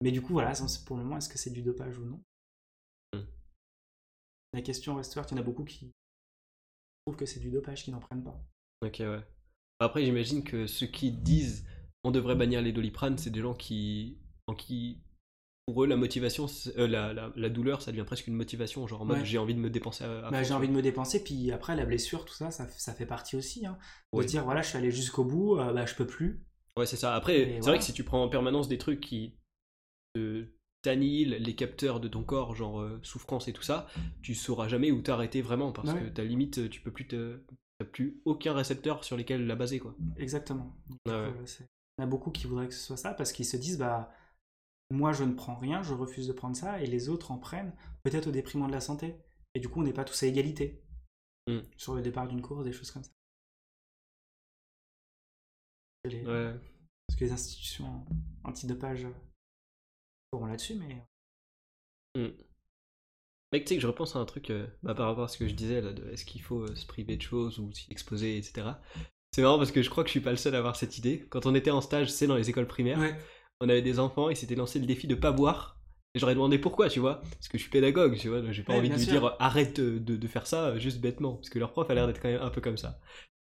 Mais du coup voilà, pour le moment, est-ce que c'est du dopage ou non? Mm. La question reste ouverte, il y en a beaucoup qui trouvent que c'est du dopage, qui n'en prennent pas. Ok, ouais. Après, j'imagine que ceux qui disent on devrait bannir les doliprane, c'est des gens qui, en qui, pour eux, la motivation, euh, la, la, la douleur, ça devient presque une motivation, genre en mode Ouais. j'ai envie de me dépenser à, à Bah, j'ai envie de me dépenser, puis après la blessure, tout ça, ça, ça fait partie aussi. Hein. De Ouais. dire voilà, je suis allé jusqu'au bout, euh, bah, je peux plus. Ouais, c'est ça. Après, c'est voilà. vrai que si tu prends en permanence des trucs qui te, t'annihile les capteurs de ton corps, genre euh, souffrance et tout ça, tu sauras jamais où t'arrêter vraiment parce Ouais. que ta limite, tu peux plus te. T'as plus aucun récepteur sur lesquels la baser, quoi. Exactement. Donc, ouais. euh, c'est- Il y en a beaucoup qui voudraient que ce soit ça parce qu'ils se disent bah moi je ne prends rien, je refuse de prendre ça et les autres en prennent peut-être au déprimant de la santé. Et du coup on n'est pas tous à égalité Mm. sur le départ d'une course, des choses comme ça. Les- Ouais. Parce que les institutions antidopage feront là-dessus, mais Mec, tu sais que je repense à un truc euh, bah, par rapport à ce que je disais là, de est-ce qu'il faut euh, se priver de choses ou s'y exposer, etc. C'est marrant parce que je crois que je suis pas le seul à avoir cette idée. Quand on était en stage, c'est dans les écoles primaires, ouais. On avait des enfants, ils s'étaient lancé le défi de pas boire. Et j'aurais demandé pourquoi, tu vois? Parce que je suis pédagogue, tu vois, j'ai pas Ouais, envie de lui sûr. dire arrête de, de- de faire ça euh, juste bêtement. Parce que leur prof a l'air d'être quand même un peu comme ça.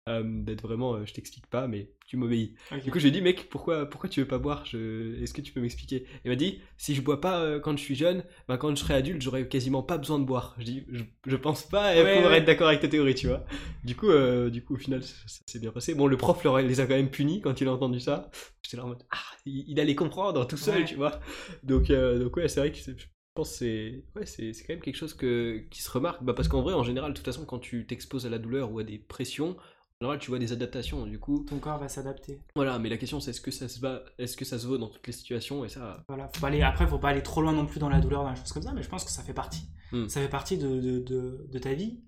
Euh, d'être vraiment, euh, je t'explique pas, mais tu m'obéis. Du coup, je lui ai dit, mec, pourquoi, pourquoi tu veux pas boire? Je- Est-ce que tu peux m'expliquer? Il m'a dit, si je bois pas euh, quand je suis jeune, ben, quand je serai adulte, j'aurai quasiment pas besoin de boire. Je dis, je, je pense pas Ouais, pouvoir ouais. être d'accord avec ta théorie, tu vois. Du coup, du coup, au final, ça, ça s'est bien passé. Bon, le prof leur- les a quand même punis quand il a entendu ça. J'étais là en mode, ah, il, il allait comprendre tout seul, Ouais. tu vois. Donc, donc ouais, c'est vrai que c'est- je pense que c'est ouais, c'est c'est quand même quelque chose que, qui se remarque. Bah, parce qu'en vrai, en général, de toute façon, quand tu t'exposes à la douleur ou à des pressions, général, tu vois des adaptations. Du coup, Ton corps va s'adapter. voilà, mais la question c'est est-ce que ça se va, est-ce que ça se vaut dans toutes les situations et ça. Voilà, faut pas aller, après, faut pas aller trop loin non plus dans la douleur, dans les choses comme ça, mais je pense que ça fait partie. Mm. Ça fait partie de, de, de, de ta vie,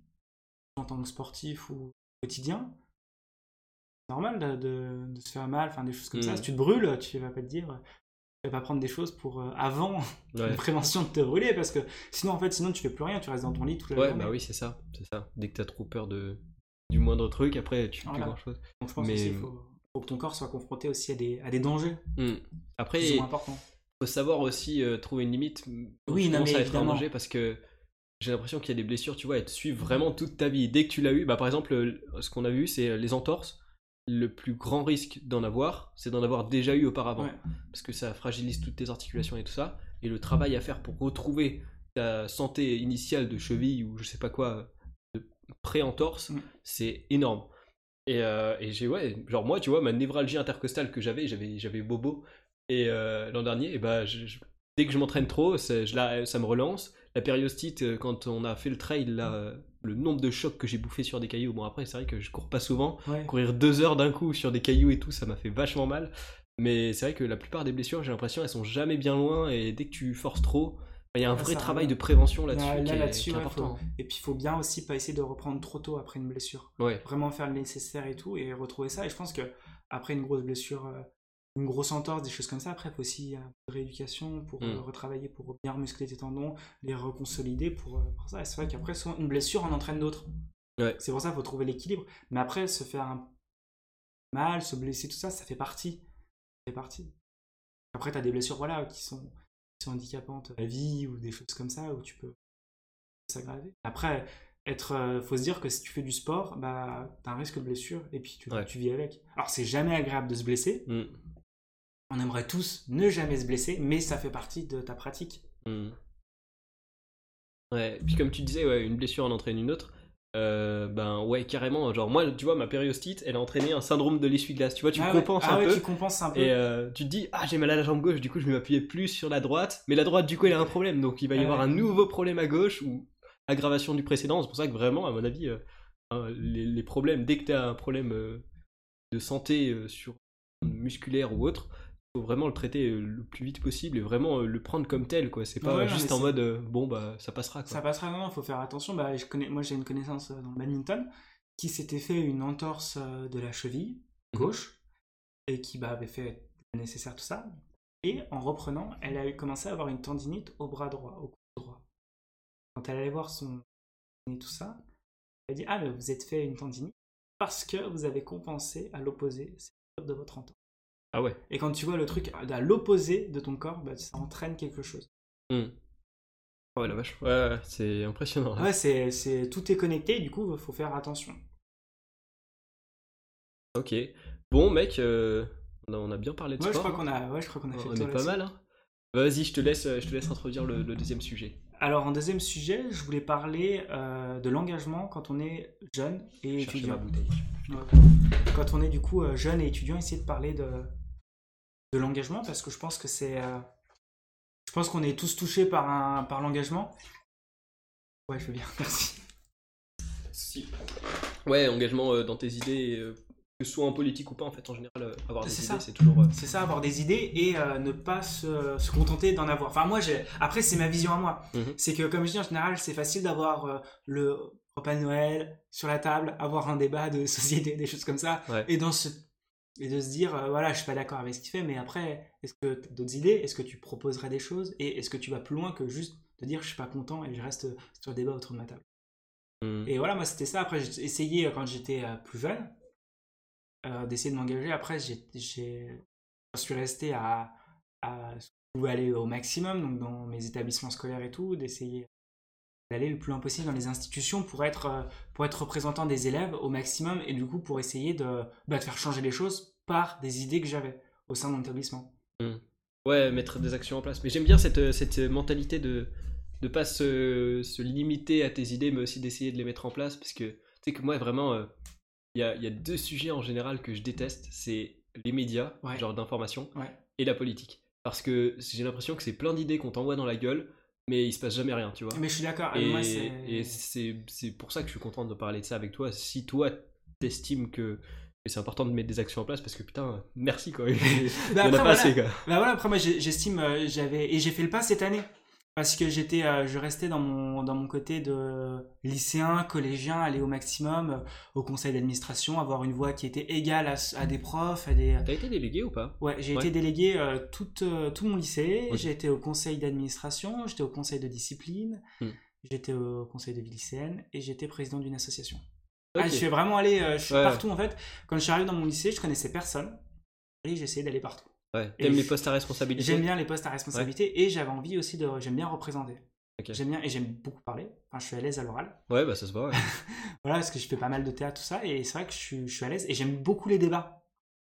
en tant que sportif ou quotidien. C'est normal de, se faire mal, enfin des choses comme ça. Mm. Si tu te brûles, tu vas pas te dire, tu vas pas prendre des choses pour euh, avant Ouais, une prévention de te brûler, parce que sinon, en fait, sinon tu fais plus rien, tu restes dans ton lit toute la ouais journée. bah oui, c'est ça, c'est ça. Dès que t'as trop peur de du moindre truc, après tu fais Voilà. plus grand chose. Donc je pense Mais- faut, faut que ton corps soit confronté aussi à des, à des dangers Après, qui il faut savoir aussi euh, trouver une limite. Oui, non, mais à être en évidemment. danger parce que j'ai l'impression qu'il y a des blessures, tu vois, elles te suivent vraiment toute ta vie. Dès que tu l'as eu, bah par exemple, euh, ce qu'on a vu, c'est euh, les entorses. Le plus grand risque d'en avoir, c'est d'en avoir déjà eu auparavant. Ouais. parce que ça fragilise toutes tes articulations et tout ça. Et le travail à faire pour retrouver ta santé initiale de cheville ou je sais pas quoi, pré-entorse, Mm. c'est énorme. Et, euh, et j'ai, ouais, genre moi, tu vois, ma névralgie intercostale que j'avais, j'avais, j'avais bobo. Et euh, l'an dernier, et bah, je- je- dès que je m'entraîne trop, ça, je la- ça me relance. La périostite, euh, quand on a fait le trail, là, euh, le nombre de chocs que j'ai bouffé sur des cailloux, bon après, c'est vrai que je cours pas souvent, Ouais. courir deux heures d'un coup sur des cailloux et tout, ça m'a fait vachement mal. Mais c'est vrai que la plupart des blessures, j'ai l'impression, elles sont jamais bien loin et dès que tu forces trop, il y a un Ah, vrai travail de prévention là-dessus Là- là, qui, est, là-dessus, qui est important. Et puis il faut bien aussi pas essayer de reprendre trop tôt après une blessure. Ouais, Vraiment faire le nécessaire et tout et retrouver ça. Et je pense que après une grosse blessure, euh, une grosse entorse, des choses comme ça, après il faut aussi de rééducation pour euh, Mm. retravailler, pour bien muscler tes tendons, les reconsolider pour, euh, pour ça. Et c'est vrai qu'après une blessure en entraîne d'autres. Ouais. C'est pour ça qu'il faut trouver l'équilibre. Mais après se faire un mal, se blesser, tout ça, ça fait partie. Ça fait partie. Après tu as des blessures voilà qui sont sont handicapantes la vie ou des choses comme ça où tu peux s'aggraver. Après, être, euh, faut se dire que si tu fais du sport, bah, t'as un risque de blessure et puis tu, Ouais. tu vis avec. Alors c'est jamais agréable de se blesser. Mm, On aimerait tous ne jamais se blesser, mais ça fait partie de ta pratique. mm. Ouais, puis comme tu disais, ouais, une blessure en entraîne une autre. Euh, ben ouais, carrément. Genre, moi, tu vois, ma périostite, elle a entraîné un syndrome de l'essuie-glace. Tu vois, tu Ah ouais, ah un ouais, peu. tu compenses un peu. Et euh, tu te dis, ah, j'ai mal à la jambe gauche, du coup, je vais m'appuyer plus sur la droite. Mais la droite, du coup, elle a un problème. Donc, il va y Ouais. avoir un nouveau problème à gauche ou aggravation du précédent. C'est pour ça que vraiment, à mon avis, euh, hein, les, les problèmes, dès que tu as un problème de santé sur musculaire ou autre, faut vraiment le traiter euh, le plus vite possible et vraiment euh, le prendre comme tel. quoi. C'est pas Ouais, juste en mode, euh, bon, bah, ça passera. Quoi. Ça passera, non, faut faire attention. Bah, je connais, moi, j'ai une connaissance dans le badminton qui s'était fait une entorse de la cheville Mhm. gauche et qui bah, avait fait le nécessaire, tout ça. Et en reprenant, elle a commencé à avoir une tendinite au bras droit, au cou droit. Quand elle allait voir son et tout ça, elle a dit Ah, mais vous êtes fait une tendinite parce que vous avez compensé à l'opposé de votre entorse. Ah ouais. Et quand tu vois le truc à l'opposé de ton corps, bah, ça entraîne quelque chose. Oh la vache. Ouais, ouais, c'est impressionnant. hein. Ouais, c'est, c'est, tout est connecté, du coup, il faut faire attention. Ok. Bon, mec, euh, on, a, on a bien parlé de Ouais, je crois qu'on a, ouais, je crois qu'on a fait On le est pas mal, hein Vas-y, je te laisse, je te laisse introduire le, le deuxième sujet. Alors, en deuxième sujet, je voulais parler euh, de l'engagement quand on est jeune et étudiant. ma bouteille. Ouais. Quand on est du coup euh, jeune et étudiant, essayer de parler de, de l'engagement parce que je pense que c'est. euh, je pense qu'on est tous touchés par, un, par l'engagement. Ouais, je veux bien, merci. Si. Ouais, engagement euh, dans tes idées, euh, que ce soit en politique ou pas, en fait, en général, avoir des C'est idées, ça. c'est toujours. C'est ça, avoir des idées et ne pas se, se contenter d'en avoir. Enfin, moi, j'ai... après, c'est ma vision à moi. Mhm. C'est que, comme je dis, en général, c'est facile d'avoir le repas de Noël sur la table, avoir un débat de société, des choses comme ça, Ouais. et, dans ce... et de se dire, euh, voilà, je suis pas d'accord avec ce qu'il fait, mais après, est-ce que tu as d'autres idées? Est-ce que tu proposerais des choses? Et est-ce que tu vas plus loin que juste te dire, je suis pas content et je reste sur le débat autour de ma table? Hmm. et voilà, moi c'était ça. Après, j'ai essayé euh, quand j'étais euh, plus jeune euh, d'essayer de m'engager. Après, j'ai, je suis resté à, à pouvais aller au maximum, donc dans mes établissements scolaires et tout, d'essayer d'aller le plus loin possible dans les institutions pour être, euh, pour être représentant des élèves au maximum et du coup pour essayer de, bah, de faire changer les choses par des idées que j'avais au sein de mon établissement. Ouais, mettre des actions en place. Mais j'aime bien cette, cette mentalité de ne pas se, se limiter à tes idées, mais aussi d'essayer de les mettre en place. Parce que, tu sais que moi, vraiment, euh, il y, a, y a deux sujets en général que je déteste. C'est les médias, Ouais. genre d'information, Ouais. et la politique. Parce que j'ai l'impression que c'est plein d'idées qu'on t'envoie dans la gueule, mais il se passe jamais rien, tu vois. Mais je suis d'accord. Et, et c'est pour ça que je suis content de parler de ça avec toi. Si toi, t'estimes que, c'est important de mettre des actions en place, parce que putain, merci quoi. Il y Bah, en a après, pas voilà. assez quoi. Bah voilà, après moi j'estime, euh, j'avais et j'ai fait le pas cette année parce que j'étais, euh, je restais dans mon dans mon côté de lycéen, collégien, aller au maximum euh, au conseil d'administration, avoir une voix qui était égale à, à des profs, à des. T'as été délégué ou pas? Ouais, j'ai Ouais. été délégué euh, tout tout mon lycée. J'ai été au conseil d'administration, j'étais au conseil de discipline, Hmm. j'étais au conseil de vie lycéenne et j'étais président d'une association. Ah, je suis vraiment allé, je suis Ouais. partout en fait. Quand je suis arrivé dans mon lycée, je connaissais personne et essayé d'aller partout. Ouais. T'aimes les postes à responsabilité J'aime bien les postes à responsabilité et j'avais envie aussi de. J'aime bien représenter. J'aime bien et j'aime beaucoup parler. Enfin, je suis à l'aise à l'oral. Ouais, bah ça se voit. ouais. Voilà, parce que je fais pas mal de théâtre, tout ça. Et c'est vrai que je suis, je suis à l'aise et j'aime beaucoup les débats.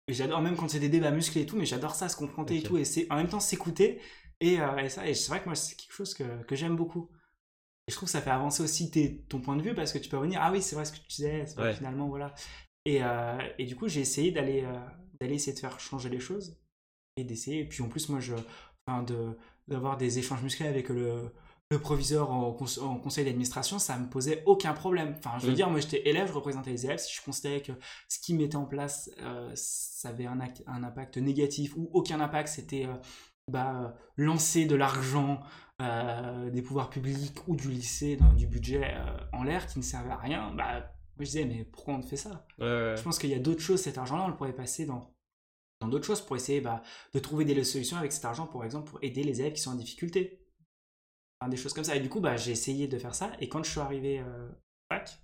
Et j'adore, même quand c'est des débats musclés et tout, mais j'adore ça, se confronter et tout. Et c'est en même temps s'écouter. Et, euh, et ça, et c'est vrai que moi, c'est quelque chose que, que j'aime beaucoup. Et je trouve que ça fait avancer aussi tes- ton point de vue parce que tu peux revenir, ah oui, c'est vrai ce que tu disais, c'est vrai, Ouais. finalement, voilà. Et, euh, et du coup, j'ai essayé d'aller euh, d'aller essayer de faire changer les choses et d'essayer. Et puis en plus, moi, je, enfin, de d'avoir des échanges musclés avec le, le proviseur en, cons- en conseil d'administration, ça me posait aucun problème. Enfin, je veux Mm. dire, moi, j'étais élève, je représentais les élèves. Si je considérais que ce qu'ils mettaient en place, euh, ça avait un, ac- un impact négatif ou aucun impact, c'était euh, bah, lancer de l'argent euh, des pouvoirs publics ou du lycée, dans, du budget en l'air qui ne servait à rien, bah, moi je disais, mais pourquoi on fait ça? Ouais, ouais. Je pense qu'il y a d'autres choses, cet argent-là, on le pourrait passer dans, dans d'autres choses pour essayer bah, de trouver des solutions avec cet argent, pour exemple, pour aider les élèves qui sont en difficulté. Enfin, des choses comme ça. Et du coup, bah, j'ai essayé de faire ça. Et quand je suis arrivé euh, à fac,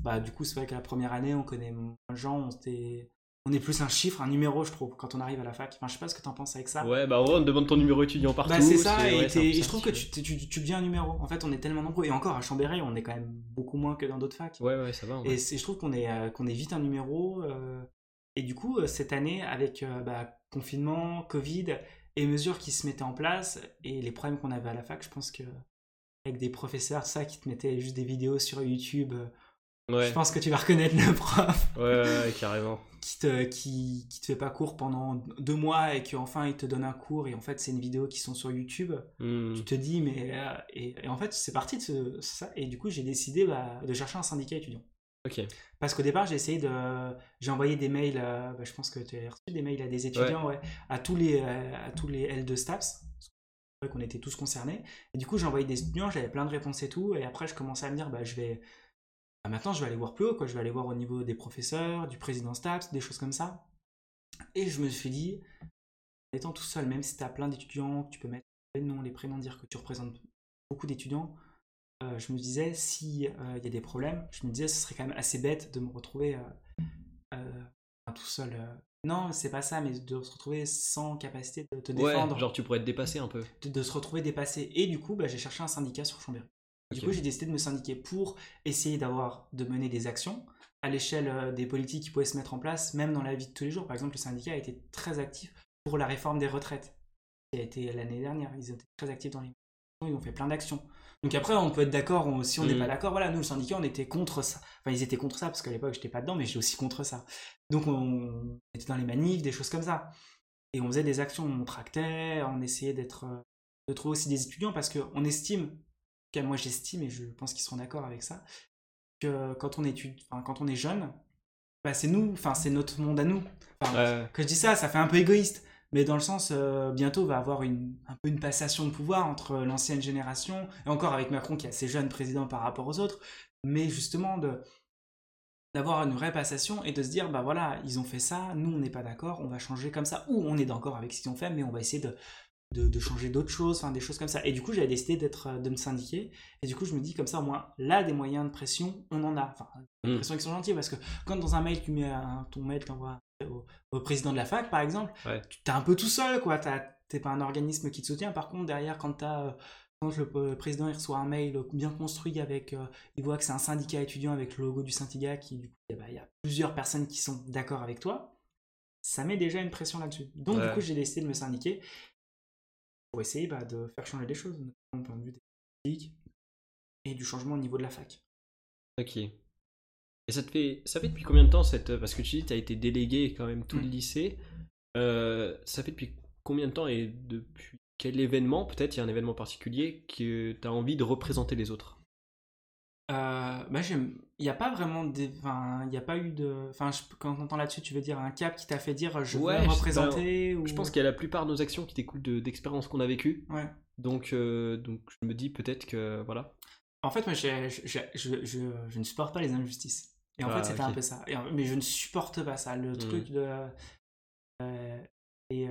bah, du coup, c'est vrai que la première année, on connaît moins de gens, on, était- on est plus un chiffre, un numéro, je trouve, quand on arrive à la fac. Enfin, je sais pas ce que tu en penses avec ça. Ouais, bah on demande ton numéro étudiant partout. Bah c'est ça, et, ouais, je trouve que tu, tu, deviens un numéro. En fait, on est tellement nombreux. Et encore, à Chambéry, on est quand même beaucoup moins que dans d'autres facs. Ouais, ouais, ça va. Et je trouve qu'on est, euh, qu'on est vite un numéro. euh, et du coup, euh, cette année, avec euh, bah, confinement, Covid et mesures qui se mettaient en place, et les problèmes qu'on avait à la fac, je pense que avec des professeurs, ça, qui te mettaient juste des vidéos sur YouTube, euh, Ouais, je pense que tu vas reconnaître le prof ouais, ouais, ouais, carrément. qui te, qui, qui te fait pas cours pendant deux mois et qu'enfin il te donne un cours et en fait c'est une vidéo qui sont sur YouTube Hmm. tu te dis mais et, et en fait c'est parti de ce- ça et du coup j'ai décidé bah, de chercher un syndicat étudiant Parce qu'au départ j'ai essayé de j'ai envoyé des mails euh, bah, je pense que tu as reçu des mails à des étudiants ouais, à tous les euh, à tous les L2 STAPS. Qu'on était tous concernés. Et du coup j'ai envoyé des étudiants j'avais plein de réponses et tout. Et après je commençais à me dire bah je vais bah, maintenant je vais aller voir plus haut quoi. Je vais aller voir au niveau des professeurs du président STAPS des choses comme ça. Et je me suis dit en étant tout seul même si tu as plein d'étudiants tu peux mettre les noms les prénoms dire que tu représentes beaucoup d'étudiants euh, je me disais si euh, y a des problèmes je me disais ce serait quand même assez bête de me retrouver euh, euh, tout seul non c'est pas ça mais de se retrouver sans capacité de te défendre Ouais, genre tu pourrais te dépasser un peu. de, de se retrouver dépassé. Et du coup, bah, j'ai cherché un syndicat sur Chambéry. Du coup, j'ai décidé de me syndiquer pour essayer d'avoir, de mener des actions à l'échelle des politiques qui pouvaient se mettre en place, même dans la vie de tous les jours. Par exemple, le syndicat a été très actif pour la réforme des retraites, qui a été l'année dernière. Ils étaient très actifs dans les ils ont fait plein d'actions. Donc après, on peut être d'accord, si on n'est pas d'accord, voilà, nous, le syndicat, on était contre ça. Enfin, ils étaient contre ça, parce qu'à l'époque, j'étais pas dedans, mais j'étais aussi contre ça. Donc, on était dans les manifs, des choses comme ça. Et on faisait des actions, on tractait, on essayait d'être euh, de trouver aussi des étudiants parce qu'on estime, en moi j'estime et je pense qu'ils seront d'accord avec ça, que quand on, étude, quand on est jeune, bah c'est nous, enfin c'est notre monde à nous. Quand je dis ça, ça fait un peu égoïste, mais dans le sens, euh, bientôt va avoir une, un peu une passation de pouvoir entre l'ancienne génération, et encore avec Macron qui est assez jeune président par rapport aux autres, mais justement de d'avoir une vraie passation et de se dire bah voilà ils ont fait ça nous on n'est pas d'accord on va changer comme ça ou on est d'accord avec ce qu'ils ont fait mais on va essayer de de, changer d'autres choses, enfin des choses comme ça. Et du coup, j'avais décidé d'être, euh, de me syndiquer. Et du coup, je me dis comme ça, au moins, là, des moyens de pression, on en a. Enfin, des mm. pressions qui sont gentilles parce que quand dans un mail, tu mets ton mail, t'envoies au, au président de la fac, par exemple, tu es un peu tout seul, quoi. T'es pas un organisme qui te soutient. Par contre, derrière, quand as, euh, quand le président il reçoit un mail bien construit avec, euh, il voit que c'est un syndicat étudiant avec le logo du syndicat, qui du coup, ben, il y a plusieurs personnes qui sont d'accord avec toi. Ça met déjà une pression là-dessus. Donc, du coup, j'ai décidé de me syndiquer pour essayer bah, de faire changer les choses, d'un point de vue des politiques et du changement au niveau de la fac. Ok. Et ça te fait, ça fait depuis combien de temps cette, parce que tu dis, tu as été délégué quand même tout le mmh. lycée. Euh, ça fait depuis combien de temps et depuis quel événement, peut-être il y a un événement particulier que tu as envie de représenter les autres? Euh, bah il n'y a pas vraiment des enfin il n'y a pas eu de enfin quand on entend là-dessus tu veux dire un cap qui t'a fait dire je veux représenter je pense qu'il y a la plupart de nos actions qui découlent d'expériences qu'on a vécues ouais. donc euh, donc je me dis peut-être que voilà en fait moi je, je, ne supporte pas les injustices et en fait ah, c'était un peu ça. Mais je ne supporte pas ça le hmm. truc de euh, et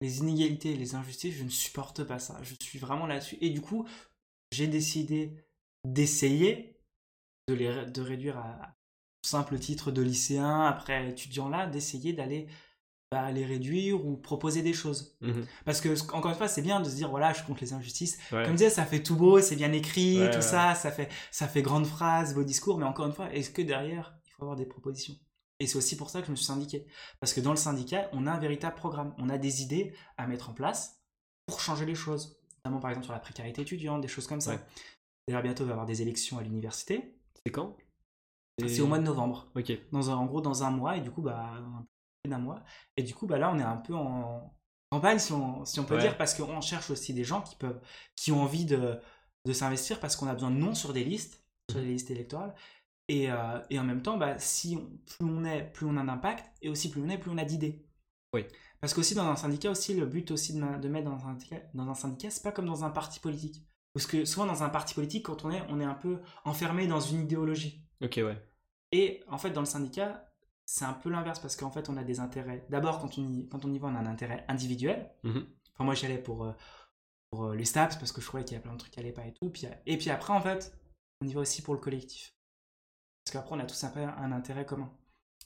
les inégalités les injustices je ne supporte pas ça. Je suis vraiment là-dessus. Et du coup j'ai décidé d'essayer de, les, de réduire à simple titre de lycéen, après étudiant là, d'essayer d'aller bah, les réduire ou proposer des choses. Mmh Parce que, encore une fois, c'est bien de se dire, voilà, je compte les injustices. Comme je disais, ça fait tout beau, c'est bien écrit, tout ça, ça fait, ça fait grandes phrases, beaux discours, mais encore une fois, est-ce que derrière, il faut avoir des propositions? Et c'est aussi pour ça que je me suis syndiqué. Parce que dans le syndicat, on a un véritable programme. On a des idées à mettre en place pour changer les choses. Notamment, par exemple, sur la précarité étudiante, des choses comme ça. D'ailleurs, bientôt, il va y avoir des élections à l'université. C'est quand? C'est au mois de novembre. Ok. Dans un, en gros, dans un mois, et du coup, bah, d'un mois. Et du coup, bah, là, on est un peu en campagne, si on, si on peut dire, parce qu'on cherche aussi des gens qui, peuvent, qui ont envie de, de s'investir, parce qu'on a besoin de noms sur des listes, sur des mhm. listes électorales. Et, euh, et, en même temps, bah, si plus on est, plus on a d'impact, et aussi plus on est, plus on a d'idées. Oui. Parce qu'aussi dans un syndicat, aussi, le but aussi de, de mettre dans un syndicat, dans un syndicat, c'est pas comme dans un parti politique. Parce que souvent dans un parti politique, quand on est, on est un peu enfermé dans une idéologie. Ok, ouais. Et en fait, dans le syndicat, c'est un peu l'inverse parce qu'en fait, on a des intérêts. D'abord, quand, on y, quand on y va, on a un intérêt individuel. Mhm. Enfin, moi, j'allais pour, euh, pour euh, les STAPS parce que je trouvais qu'il y a plein de trucs qui n'allaient pas et tout. Puis, et puis après, en fait, on y va aussi pour le collectif. Parce qu'après, on a tous un, un intérêt commun.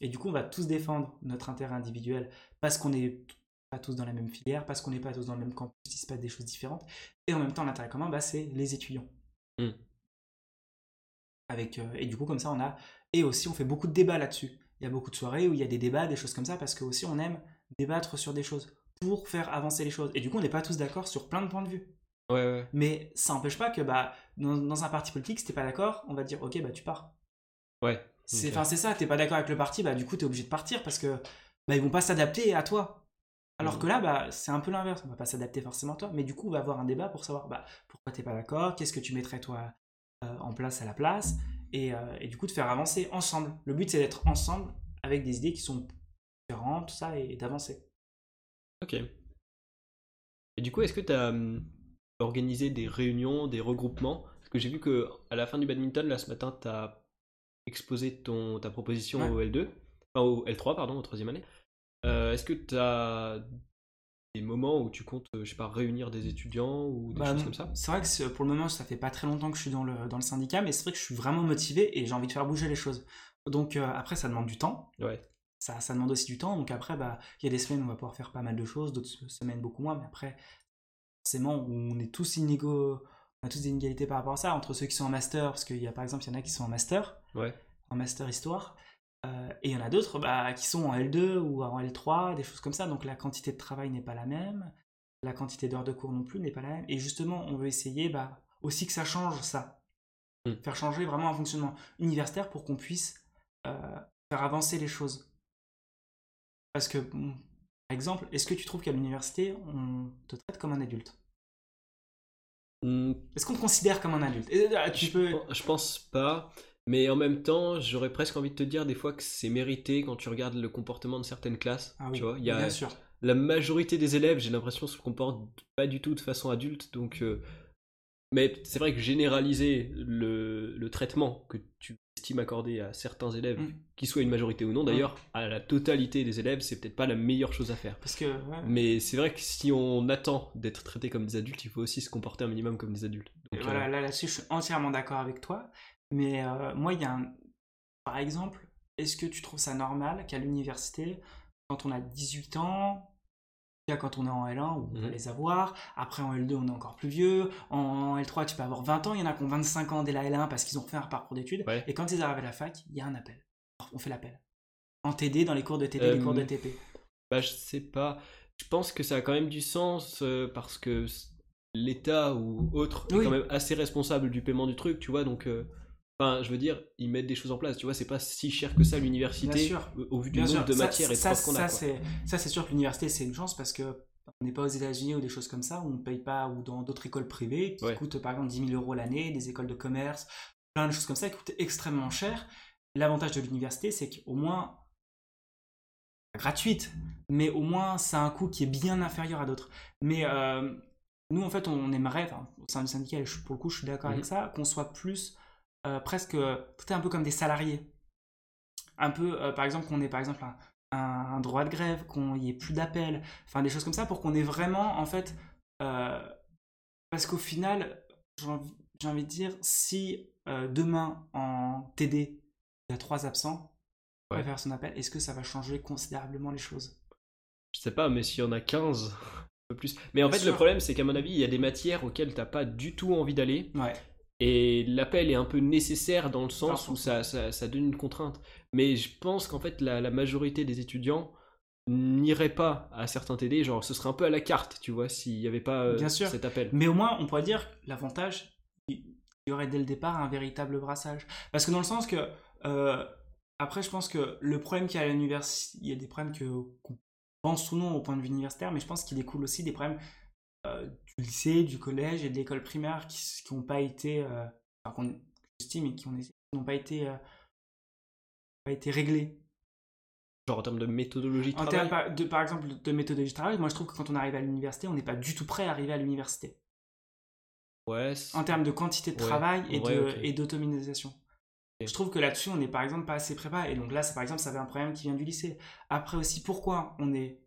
Et du coup, on va tous défendre notre intérêt individuel parce qu'on est pas tous dans la même filière, parce qu'on n'est pas tous dans le même campus, il se passe des choses différentes. Et en même temps, l'intérêt commun, bah, c'est les étudiants. Hmm. Avec, euh, et du coup, comme ça, on a. Et aussi, on fait beaucoup de débats là-dessus. Il y a beaucoup de soirées où il y a des débats, des choses comme ça, parce que aussi, on aime débattre sur des choses pour faire avancer les choses. Et du coup, on n'est pas tous d'accord sur plein de points de vue. Ouais, ouais. Mais ça n'empêche pas que bah, dans, un parti politique, si t'es pas d'accord, on va dire ok, bah tu pars. Ouais. C'est enfin c'est ça, t'es pas d'accord avec le parti, bah du coup t'es obligé de partir parce que bah, ils vont pas s'adapter à toi. Alors mmh. que là, bah, c'est un peu l'inverse. On va pas s'adapter forcément à toi, mais du coup, on va avoir un débat pour savoir bah, pourquoi t'es pas d'accord, qu'est-ce que tu mettrais toi euh, en place à la place, euh, et, du coup de faire avancer ensemble. Le but, c'est d'être ensemble avec des idées qui sont différentes, tout ça, et, d'avancer. Ok. Et du coup, est-ce que tu as hum, organisé des réunions, des regroupements? Parce que j'ai vu que à la fin du badminton, là, ce matin, tu as exposé ton, ta proposition au L2, enfin au L3, pardon, au troisième année. Euh, est-ce que tu as des moments où tu comptes, euh, je sais pas, réunir des étudiants ou des bah, choses comme ça C'est vrai que pour le moment, ça fait pas très longtemps que je suis dans le, dans le syndicat, mais c'est vrai que je suis vraiment motivé et j'ai envie de faire bouger les choses. Donc euh, après, ça demande du temps. Ouais. Ça, ça demande aussi du temps. Donc après, bah, il y a des semaines où on va pouvoir faire pas mal de choses, d'autres semaines beaucoup moins, mais après, forcément, on est tous inégaux, on a tous des inégalités par rapport à ça, entre ceux qui sont en master, parce qu'il y a par exemple, il y en a qui sont en master, ouais. en master histoire, euh, et il y en a d'autres bah, qui sont en L2 ou en L3, des choses comme ça. Donc la quantité de travail n'est pas la même, la quantité d'heures de cours non plus n'est pas la même. Et justement, on veut essayer bah, aussi que ça change ça. Mm. Faire changer vraiment un fonctionnement universitaire pour qu'on puisse euh, faire avancer les choses. Parce que, par exemple, est-ce que tu trouves qu'à l'université, on te traite comme un adulte? Hmm, Est-ce qu'on te considère comme un adulte? Euh, Tu je, peux. je pense pas. Mais en même temps, j'aurais presque envie de te dire des fois que c'est mérité quand tu regardes le comportement de certaines classes. Ah oui, Tu vois, il y a bien sûr. la majorité des élèves, j'ai l'impression, se comportent pas du tout de façon adulte. Donc, euh, mais c'est vrai que généraliser le, le traitement que tu estimes accorder à certains élèves, Mm. qu'ils soient une majorité ou non d'ailleurs, à la totalité des élèves, c'est peut-être pas la meilleure chose à faire. Parce que. ouais. Mais c'est vrai que si on attend d'être traité comme des adultes, il faut aussi se comporter un minimum comme des adultes. Donc, voilà, euh, là, là-dessus, je suis entièrement d'accord avec toi. Mais euh, moi, il y a un. Par exemple, est-ce que tu trouves ça normal qu'à l'université, quand on a 18 ans, quand on est en L1, où on va Mhm. les avoir, après en L2, on est encore plus vieux, en L3, tu peux avoir 20 ans, il y en a qui ont 25 ans dès la L1 parce qu'ils ont fait un parcours d'études, Ouais. et quand ils arrivent à la fac, il y a un appel. On fait l'appel. En TD, dans les cours de TD, les Euh, cours de TP. Bah, je sais pas. Je pense que ça a quand même du sens euh, parce que l'État ou autre Oui. est quand même assez responsable du paiement du truc, tu vois. Donc, euh, enfin, je veux dire, ils mettent des choses en place. Tu vois, c'est pas si cher que ça l'université sûr. au- vu du nombre de matières et de ça, qu'on a. c'est ça c'est sûr que l'université c'est une chance parce que on n'est pas aux États-Unis ou des choses comme ça où on ne paye pas ou dans d'autres écoles privées qui Ouais. coûtent par exemple 10 000 euros l'année, des écoles de commerce, plein de choses comme ça qui coûtent extrêmement cher. L'avantage de l'université c'est qu'au moins gratuite, mais au moins ça a un coût qui est bien inférieur à d'autres. Mais euh, nous en fait on aimerait, enfin, au sein du syndicat, pour le coup je suis d'accord avec Mhm. ça, qu'on soit plus euh, presque traité un peu comme des salariés. Un peu, euh, par exemple, qu'on ait par exemple un, un- un droit de grève, qu'on y ait plus d'appels, enfin des choses comme ça pour qu'on ait vraiment en fait. euh, parce qu'au final, j'ai envie, de dire, si euh, demain en TD il y a trois absents, on va Ouais. faire son appel, est-ce que ça va changer considérablement les choses? Je sais pas, mais s'il y en a 15, un peu plus. Mais en Bien fait, le problème, c'est qu'à mon avis, il y a des matières auxquelles t'as pas du tout envie d'aller. Ouais. Et l'appel est un peu nécessaire dans le sens où ça, ça, ça donne une contrainte. Mais je pense qu'en fait, la, la majorité des étudiants n'iraient pas à certains TD. Genre, ce serait un peu à la carte, tu vois, s'il n'y avait pas euh, Bien sûr. cet appel. Mais au moins, on pourrait dire l'avantage, il y aurait dès le départ un véritable brassage. Parce que dans le sens que, euh, après, je pense que le problème qu'il y a à l'université, il y a des problèmes que, qu'on pense ou non au point de vue universitaire, mais je pense qu'il découle aussi des problèmes euh, du lycée, du collège et de l'école primaire qui n'ont pas été, euh, enfin, qu'on estime et qui ont- qui n'ont pas été, euh, pas été réglés. Genre en termes de méthodologie de En travail. termes, par, de, par exemple, de méthodologie de travail, moi je trouve que quand on arrive à l'université, on n'est pas du tout prêt à arriver à l'université. Ouais. en termes de quantité de Ouais, travail et vrai, de- et d'automatisation. Je trouve que là-dessus, on n'est par exemple pas assez préparé. Et donc là, c'est par exemple, ça avait un problème qui vient du lycée. Après aussi, pourquoi on est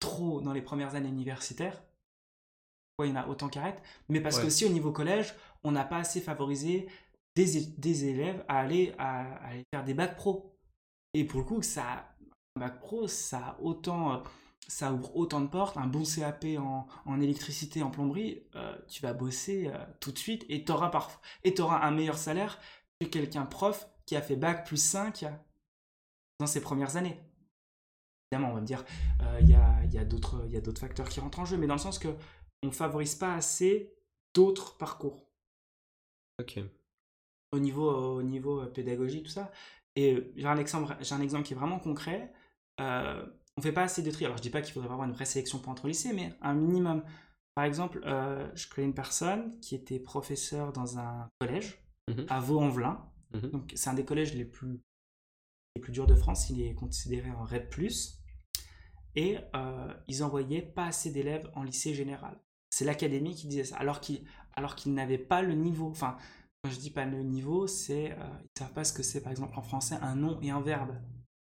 trop dans les premières années universitaires? Il y en a autant qui arrêtent Mais parce Ouais. que aussi au niveau collège, on n'a pas assez favorisé des, élèves à aller, à, à aller faire des bacs pro. Et pour le coup, ça, un bac pro, ça autant... euh, ça ouvre autant de portes, un bon CAP en, en électricité, en plomberie, euh, tu vas bosser euh, tout de suite et tu auras, un meilleur salaire que quelqu'un prof qui a fait bac plus 5 dans ses premières années. Évidemment, on va me dire, y a il y a d'autres facteurs qui rentrent en jeu, mais dans le sens que on favorise pas assez d'autres parcours Ok. au niveau, au niveau euh, pédagogique, tout ça. Et euh, j'ai un exemple, j'ai un exemple qui est vraiment concret. Euh, on fait pas assez de tri. Alors je dis pas qu'il faudrait avoir une vraie sélection pour entrer au lycée, mais un minimum. Par exemple, euh, je connais une personne qui était professeur dans un collège Mhm. à Vaux-en-Velin. Mhm. Donc c'est un des collèges les plus les plus durs de France. Il est considéré en RED+. Et euh, ils envoyaient pas assez d'élèves en lycée général. C'est l'académie qui disait ça, alors qu'ils alors qu'ils n'avaient pas le niveau. Enfin, quand je dis pas le niveau, c'est euh, ils savent pas ce que c'est par exemple en français un nom et un verbe.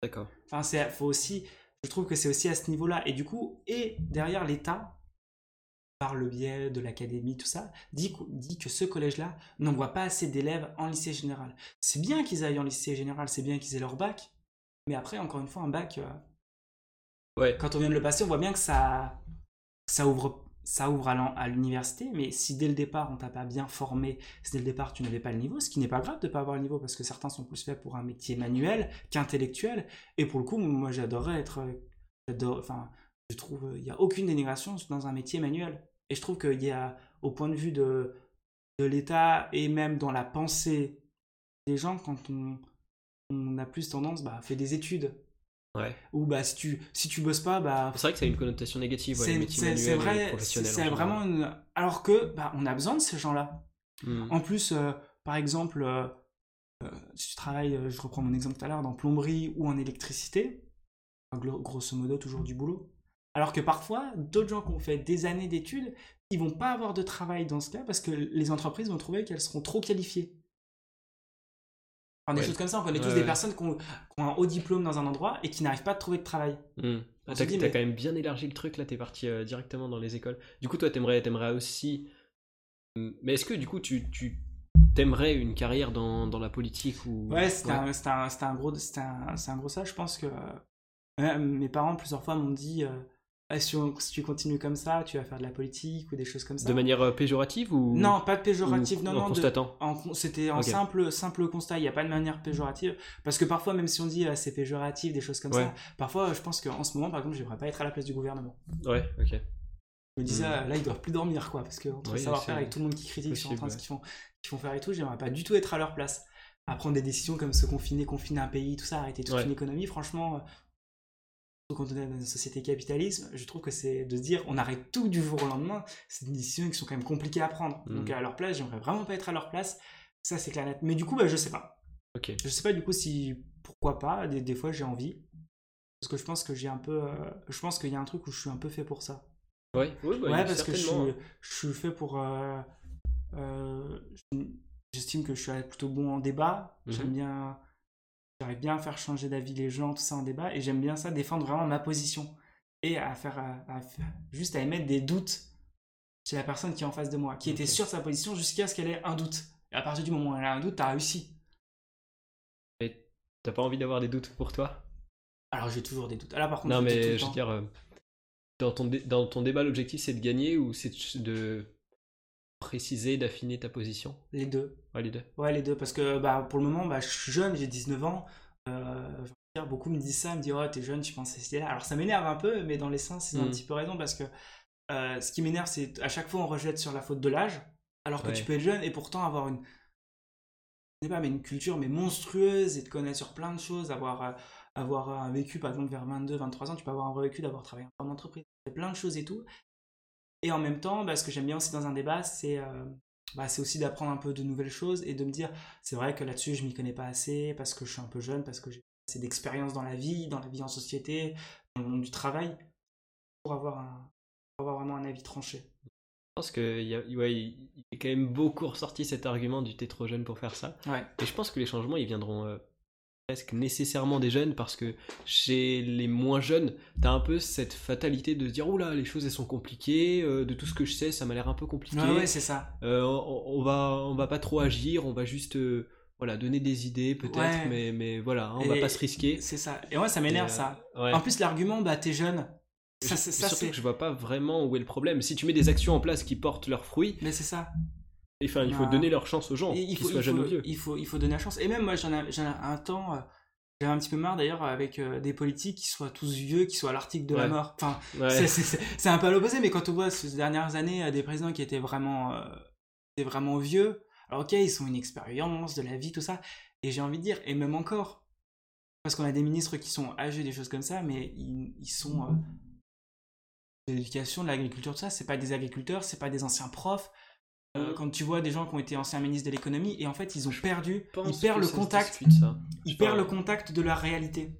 D'accord. Enfin, c'est faut aussi. Je trouve que c'est aussi à ce niveau-là. Et du coup, et derrière l'État, par le biais de l'académie, tout ça, dit, dit que ce collège-là n'envoie pas assez d'élèves en lycée général. C'est bien qu'ils aillent en lycée général, c'est bien qu'ils aient leur bac. Mais après, encore une fois, un bac, euh, Ouais. quand on vient de le passer, on voit bien que ça, ça ouvre, ça ouvre à l'université. Mais si dès le départ, on t'a pas bien formé, si dès le départ, tu n'avais pas le niveau, ce qui n'est pas grave de pas avoir le niveau, parce que certains sont plus faits pour un métier manuel qu'intellectuel. Et pour le coup, moi, j'adorerais être. euh, Enfin, je trouve, il n'y a aucune dénigration dans un métier manuel. Et je trouve qu'il y a, au point de vue de, l'État et même dans la pensée des gens, quand on, on a plus tendance bah, à faire des études Ouais. Ou bah si tu si tu bosses pas, bah C'est vrai que ça a une connotation négative, ouais, c'est vrai, c'est en c'est vraiment une. Alors que bah on a besoin de ces gens-là. Hmm. En plus, euh, par exemple, euh, euh, si tu travailles, euh, je reprends mon exemple tout à l'heure, dans plomberie ou en électricité, grosso modo toujours du boulot. Alors que parfois, d'autres gens qui ont fait des années d'études, ils vont pas avoir de travail dans ce cas parce que les entreprises vont trouver qu'elles seront trop qualifiées. Enfin, des Ouais. choses comme ça, on connaît tous Ouais, des personnes qui ont, qui ont un haut diplôme dans un endroit et qui n'arrivent pas à trouver de travail. On se t'as mais- quand même bien élargi le truc, là, t'es parti euh, directement dans les écoles. Du coup, toi, t'aimerais, t'aimerais aussi. Hmm, Mais est-ce que, du coup, tu, tu t'aimerais une carrière dans, dans la politique ou... Ouais, c'était un, un, un gros, un, c'est un gros ça. Je pense que euh, mes parents plusieurs fois m'ont dit euh, Ah, si, on- si tu continues comme ça, tu vas faire de la politique ou des choses comme ça. De manière euh, péjorative ou? Non, pas de péjorative, ou non, non. constatant C'était en simple, simple constat, il n'y a pas de manière péjorative. Parce que parfois, même si on dit euh, c'est péjoratif, des choses comme Ouais. ça, parfois euh, je pense qu'en ce moment, par exemple, j'aimerais pas être à la place du gouvernement. Ouais, ok. Je me disais, euh, là, ils doivent plus dormir, quoi. Parce que entre Oui, savoir-faire avec tout le monde qui critique sur en train de ce qu'ils font, qu'ils font faire et tout, j'aimerais pas du tout être à leur place. À prendre des décisions comme se confiner, confiner un pays, tout ça, arrêter toute Ouais. une économie, franchement. Surtout quand on est dans une société capitalisme, je trouve que c'est de se dire on arrête tout du jour au lendemain, c'est des décisions qui sont quand même compliquées à prendre. Hmm. Donc à leur place, j'aimerais vraiment pas être à leur place. Ça, c'est clair net. Mais du coup, bah, je sais pas. Ok. Je sais pas du coup si pourquoi pas. Des, des fois j'ai envie parce que je pense que j'ai un peu. euh, je pense qu'il y a un truc où je suis un peu fait pour ça. Ouais, ouais, bah, ouais parce que je suis, je suis fait pour. euh, euh, J'estime que je suis plutôt bon en débat. Mhm. J'aime bien. J'arrive bien à faire changer d'avis les gens, tout ça en débat, et j'aime bien ça défendre vraiment ma position et à faire, à- à faire- juste à émettre des doutes chez la personne qui est en face de moi, qui était Ok. sûre de sa position jusqu'à ce qu'elle ait un doute. Et à partir du moment où elle a un doute, t'as réussi. T'as pas envie d'avoir des doutes pour toi? Alors j'ai toujours des doutes. Ah, Là par contre, Non, tout mais le je veux dire, euh, dans ton, dé- dans ton débat, l'objectif c'est de gagner ou c'est de préciser, d'affiner ta position? Les deux. Ouais, les deux. Ouais, les deux. Parce que bah, pour le moment, bah, je suis jeune, j'ai 19 ans. Euh, dire, beaucoup me disent ça, me disent Oh, t'es jeune, tu penses à cette idée-là. Alors ça m'énerve un peu, mais dans l'essence, ils ont un Mm. petit peu raison parce que euh, ce qui m'énerve, c'est à chaque fois on rejette sur la faute de l'âge, alors que Ouais. tu peux être jeune et pourtant avoir une. Je sais pas, mais une culture mais monstrueuse et te connaître sur plein de choses, avoir, euh, avoir un vécu par exemple vers 22, 23 ans, tu peux avoir un vrai vécu d'avoir travaillé en entreprise, plein de choses et tout. Et en même temps, bah, ce que j'aime bien aussi dans un débat, c'est euh, bah, c'est aussi d'apprendre un peu de nouvelles choses et de me dire, c'est vrai que là-dessus, je m'y connais pas assez parce que je suis un peu jeune, parce que j'ai assez d'expérience dans la vie, dans la vie en société, dans le monde du travail, pour avoir, un, pour avoir vraiment un avis tranché. Je pense qu'il y a, ouais, il est quand même beaucoup ressorti cet argument du t'es trop jeune pour faire ça. Ouais. Et je pense que les changements, ils viendront euh, presque nécessairement des jeunes parce que chez les moins jeunes, t'as un peu cette fatalité de se dire oula, les choses elles sont compliquées, euh, de tout ce que je sais, ça m'a l'air un peu compliqué. Ouais, ouais, c'est ça. Euh, on, on va, on va pas trop agir, on va juste euh, voilà, donner des idées peut-être, Ouais. mais, mais voilà, hein, on va pas se risquer. C'est ça. Et moi, ça m'énerve ça. ouais. En plus, l'argument, bah, t'es jeune. Ça, Je- c'est- ça, surtout c'est. que je vois pas vraiment où est le problème. Si tu mets des actions en place qui portent leurs fruits, Mais c'est ça. Enfin, il faut donner leur chance aux gens, qu'ils faut, soient jeunes ou vieux. il, faut, il faut donner la chance. Et même moi, j'en ai, un temps, euh, j'avais un petit peu marre d'ailleurs avec euh, des politiques qui soient tous vieux, qui soient à l'article de la mort. Enfin, Ouais. c'est- un peu à l'opposé, mais quand on voit ces dernières années euh, des présidents qui étaient vraiment, euh, étaient vraiment vieux, alors ok, ils ont une expérience de la vie, tout ça, et j'ai envie de dire, et même encore, parce qu'on a des ministres qui sont âgés, des choses comme ça, mais ils, ils sont. euh, de l'éducation, de l'agriculture, tout ça, c'est pas des agriculteurs, c'est pas des anciens profs. Euh, quand tu vois des gens qui ont été anciens ministres de l'économie et en fait ils ont perdu, ils perdent le contact, discute, ça. ils perdent le contact de la réalité.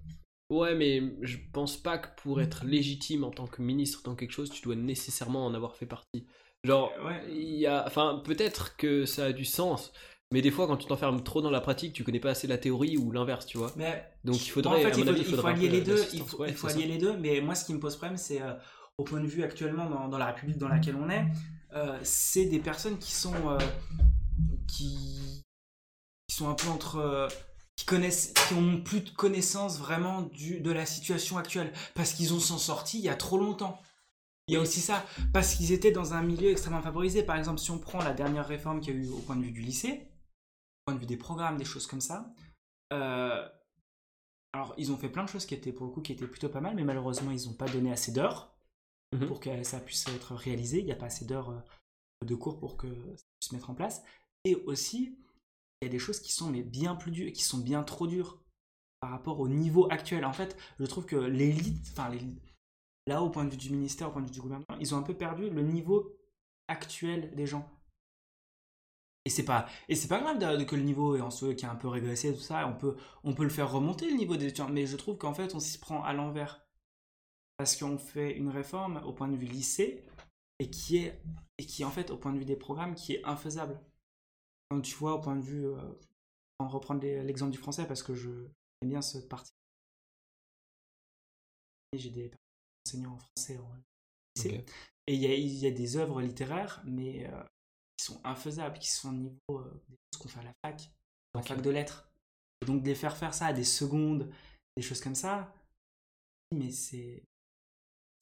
Ouais, mais je pense pas que pour être légitime en tant que ministre dans quelque chose, tu dois nécessairement en avoir fait partie. Genre, Ouais. il y a, enfin, peut-être que ça a du sens, mais des fois, quand tu t'enfermes trop dans la pratique, tu connais pas assez la théorie ou l'inverse, tu vois. Mais Donc, il faudrait, en fait, à mon il faut, avis, il faut allier les deux. Il faut, Ouais, il faut allier ça. les deux. Mais moi, ce qui me pose problème, c'est euh, au point de vue actuellement dans, dans la République dans laquelle on est, euh, c'est des personnes qui sont euh, qui, sont un peu entre euh, qui connaissent, qui ont plus de connaissances vraiment du, de la situation actuelle parce qu'ils ont s'en sorti il y a trop longtemps. Il y a aussi ça, parce qu'ils étaient dans un milieu extrêmement favorisé. Par exemple, si on prend la dernière réforme qu'il y a eu au point de vue du lycée, au point de vue des programmes, des choses comme ça, alors ils ont fait plein de choses qui étaient pour le coup qui étaient plutôt pas mal, mais malheureusement ils n'ont pas donné assez d'heures Mhm. pour que ça puisse être réalisé. Il n'y a pas assez d'heures euh, de cours pour que ça puisse se mettre en place. Et aussi, il y a des choses qui sont mais bien plus dures, qui sont bien trop dures. par rapport au niveau actuel. En fait, je trouve que l'élite, enfin là au point de vue du ministère, au point de vue du gouvernement, ils ont un peu perdu le niveau actuel des gens. Et c'est pas et c'est pas grave de, que le niveau est en soi qui a un peu régressé tout ça, on peut on peut le faire remonter le niveau des étudiants, mais je trouve qu'en fait on s'y prend à l'envers parce qu'on fait une réforme au point de vue lycée et qui est et qui en fait au point de vue des programmes qui est infaisable. Quand tu vois au point de vue, euh, en reprendre l'exemple du français parce que je aime bien cette partie. J'ai des enseignants en français en lycée et il y, a, il y a des œuvres littéraires mais euh, qui sont infaisables, qui sont au niveau euh, des choses qu'on fait à la fac, en fac de lettres. Et donc de les faire faire ça à des secondes, des choses comme ça, mais c'est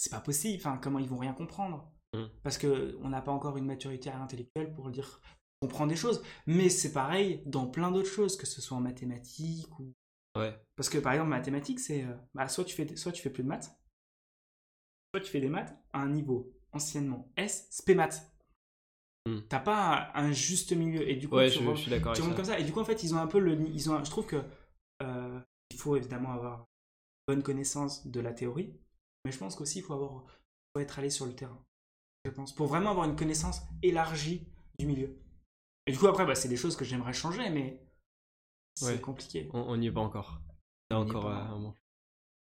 c'est pas possible. Enfin, comment ils vont rien comprendre mmh. Parce que on n'a pas encore une maturité intellectuelle pour dire comprendre des choses. Mais c'est pareil dans plein d'autres choses, que ce soit en mathématiques ou. Ouais. Parce que par exemple, mathématiques, c'est euh, bah, soit tu fais soit tu fais plus de maths, soit tu fais des maths à un niveau anciennement S, spé maths. Hmm. T'as pas un, juste milieu et du coup tu, je, suis d'accord comme ça et du coup en fait ils ont un peu le ils ont je trouve que euh, il faut évidemment avoir bonne connaissance de la théorie mais je pense qu'aussi il faut avoir faut être allé sur le terrain je pense pour vraiment avoir une connaissance élargie du milieu. Et du coup après bah, c'est des choses que j'aimerais changer mais c'est compliqué. On n'y est pas encore. C'est encore un moment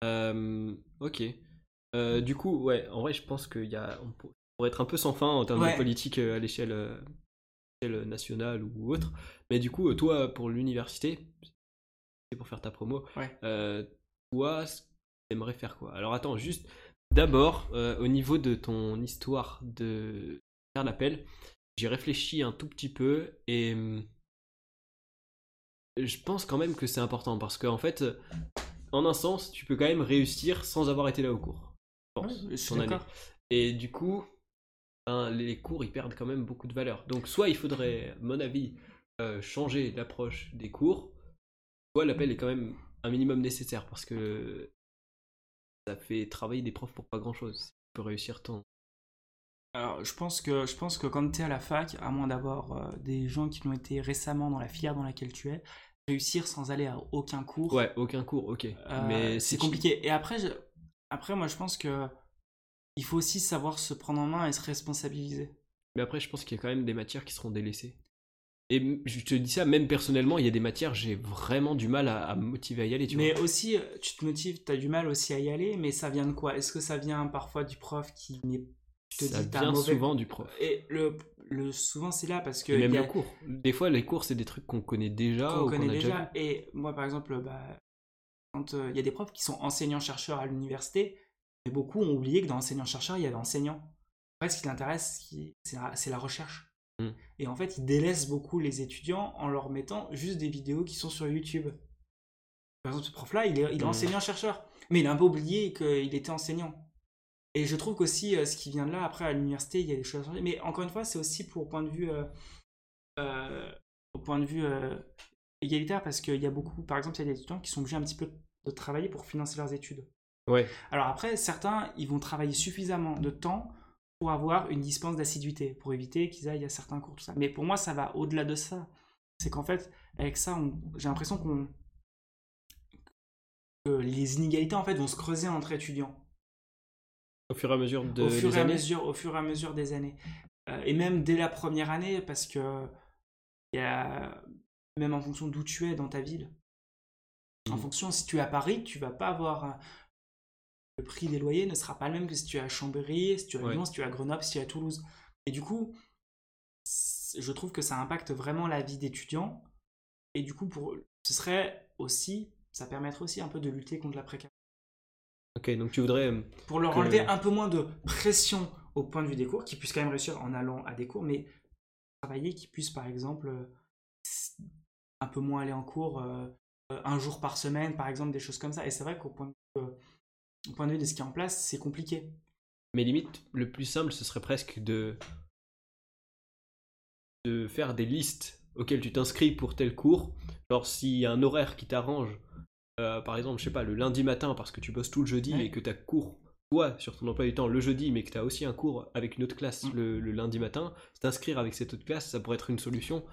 euh, ok. Euh, du coup ouais en vrai je pense qu'il y a pour être un peu sans fin en termes de politique euh, à l'échelle nationale ou autre. Mais du coup, toi, pour l'université, c'est pour faire ta promo, euh, toi, tu aimerais faire quoi Alors attends, juste d'abord, euh, au niveau de ton histoire de faire l'appel, j'ai réfléchi un tout petit peu et hum, je pense quand même que c'est important parce qu'en fait, en un sens, tu peux quand même réussir sans avoir été là au cours. Je pense, Et du coup, les cours ils perdent quand même beaucoup de valeur. Donc soit il faudrait, à mon avis, euh, changer l'approche des cours, soit l'appel est quand même un minimum nécessaire parce que ça fait travailler des profs pour pas grand chose. Tu peux réussir ton. Alors je pense que je pense que quand tu es à la fac, à moins d'avoir euh, des gens qui l'ont été récemment dans la filière dans laquelle tu es, réussir sans aller à aucun cours. Ouais, aucun cours, ok. Euh, Mais c'est compliqué. Et après, après moi je pense que il faut aussi savoir se prendre en main et se responsabiliser. Mais après, je pense qu'il y a quand même des matières qui seront délaissées. Et je te dis ça, même personnellement, il y a des matières, j'ai vraiment du mal à, me motiver à y aller. Tu mais aussi, euh, tu te motives, tu as du mal aussi à y aller, mais ça vient de quoi? Est-ce que ça vient parfois du prof qui n'est ça vient souvent du prof. Et le, le souvent c'est là parce que même le cours. Des fois les cours c'est des trucs qu'on connaît déjà. Qu'on connaît déjà. Et moi par exemple, bah, quand euh, il y a des profs qui sont enseignants chercheurs à l'université, beaucoup ont oublié que dans enseignant-chercheur, il y avait enseignant. En fait, ce qui l'intéresse, c'est la, recherche. Mm. Et en fait, il délaisse beaucoup les étudiants en leur mettant juste des vidéos qui sont sur YouTube. Par exemple, ce prof-là, il est, il est mm. enseignant-chercheur. Mais il a un peu oublié qu'il était enseignant. Et je trouve qu'aussi, euh, ce qui vient de là, après, à l'université, il y a des choses à changer. Mais encore une fois, c'est aussi pour point de vue, euh, euh, au point de vue égalitaire, parce qu'il y a beaucoup, par exemple, il y a des étudiants qui sont obligés un petit peu de travailler pour financer leurs études. Ouais. Alors après, certains, ils vont travailler suffisamment de temps pour avoir une dispense d'assiduité, pour éviter qu'ils aillent à certains cours, tout ça. Mais pour moi, ça va au-delà de ça. C'est qu'en fait, avec ça, j'ai l'impression qu'on que les inégalités en fait vont se creuser entre étudiants. Au fur et à mesure de au fur et à mesure, au fur et à mesure des années. Euh, et même dès la première année, parce que y a, même en fonction d'où tu es dans ta ville. En mmh. fonction, si tu es à Paris, tu vas pas avoir le prix des loyers ne sera pas le même que si tu es à Chambéry, si tu es à Lyon, si tu es à Grenoble, si tu es à Toulouse. Et du coup, je trouve que ça impacte vraiment la vie d'étudiants. Et du coup, pour, ce serait aussi, ça permettrait aussi un peu de lutter contre la précarité. Ok, donc tu voudrais. Euh, pour leur enlever un peu moins de pression au point de vue des cours, qu'ils puissent quand même réussir en allant à des cours, mais travailler, qu'ils puissent par exemple euh, un peu moins aller en cours euh, un jour par semaine, par exemple, des choses comme ça. Et c'est vrai qu'au point de vue au point de vue de ce qui est en place, c'est compliqué. Mais limite, le plus simple, ce serait presque de, de faire des listes auxquelles tu t'inscris pour tel cours. Alors, s'il y a un horaire qui t'arrange, euh, par exemple, je sais pas, le lundi matin parce que tu bosses tout le jeudi et que tu as cours, toi, sur ton emploi du temps le jeudi, mais que tu as aussi un cours avec une autre classe mm. le, lundi matin, t'inscrire avec cette autre classe, ça pourrait être une solution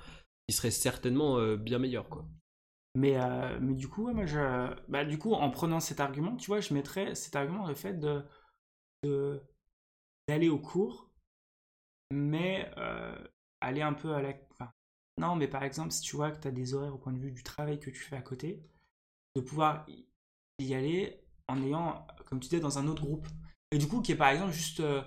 qui serait certainement euh, bien meilleure, quoi. Mais, euh, mais du coup, moi, je, bah, du coup, en prenant cet argument, tu vois, je mettrais cet argument le fait de, d'aller au cours, mais euh, aller un peu à la. non, mais par exemple, si tu vois que tu as des horaires au point de vue du travail que tu fais à côté, de pouvoir y aller en ayant, comme tu disais, dans un autre groupe. Et du coup, qui est par exemple juste, euh,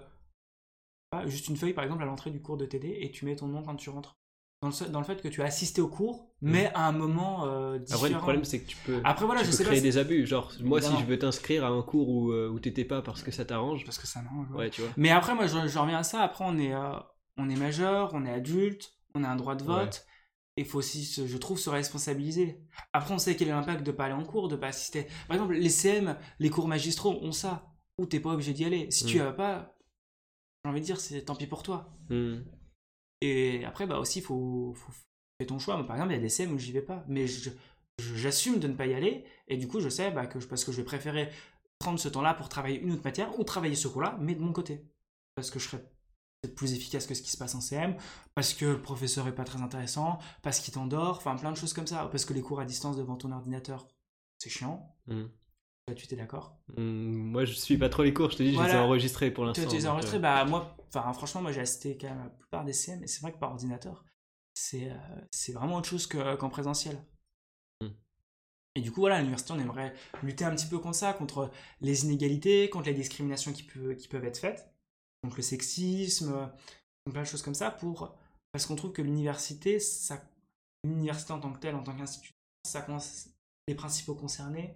juste une feuille, par exemple, à l'entrée du cours de TD, et tu mets ton nom quand tu rentres dans le, dans le, fait que tu as assisté au cours, mm. mais à un moment euh, différent. Après, le problème, c'est que tu peux, Après, voilà, tu je peux sais créer pas, des abus. Genre, moi, si je veux t'inscrire à un cours où, euh, où t'étais pas parce que ça t'arrange. Parce que ça m'arrange. Ouais. tu vois. Mais après, moi, je, je, reviens à ça. Après, on est, euh, on est majeur, on est adulte, on a un droit de vote. Et il faut aussi, je trouve, se responsabiliser. Après, on sait quel est l'impact de pas aller en cours, de pas assister. Par exemple, les CM, les cours magistraux ont ça. Où t'es pas obligé d'y aller. Si Mm. tu as pas, j'ai envie de dire, c'est tant pis pour toi. Mm. Et après, bah aussi, faut, faut fais ton choix. Moi, par exemple, il y a des CM où j'y vais pas, mais j'assume de ne pas y aller, et du coup, je sais bah, que parce que je vais préférer prendre ce temps-là pour travailler une autre matière ou travailler ce cours-là, mais de mon côté, parce que je serais peut-être plus efficace que ce qui se passe en CM, parce que le professeur est pas très intéressant, parce qu'il t'endort, enfin plein de choses comme ça, parce que les cours à distance devant ton ordinateur, c'est chiant. Mm. Tu t'es d'accord? Mm, Moi, je suis pas trop les cours, je te dis, voilà. je les ai enregistrés pour l'instant. Tu les as enregistrés Bah, moi, enfin, franchement, moi, j'ai assisté quand même à la plupart des CM, et c'est vrai que par ordinateur, c'est euh, vraiment autre chose qu'en qu présentiel. Mm. Et du coup, voilà, à l'université, on aimerait lutter un petit peu contre ça, contre les inégalités, contre les discriminations qui, peut, qui peuvent être faites, contre le sexisme, contre plein de choses comme ça, pour, parce qu'on trouve que l'université, l'université en tant que telle, en tant qu'institution, ça, les principaux concernés,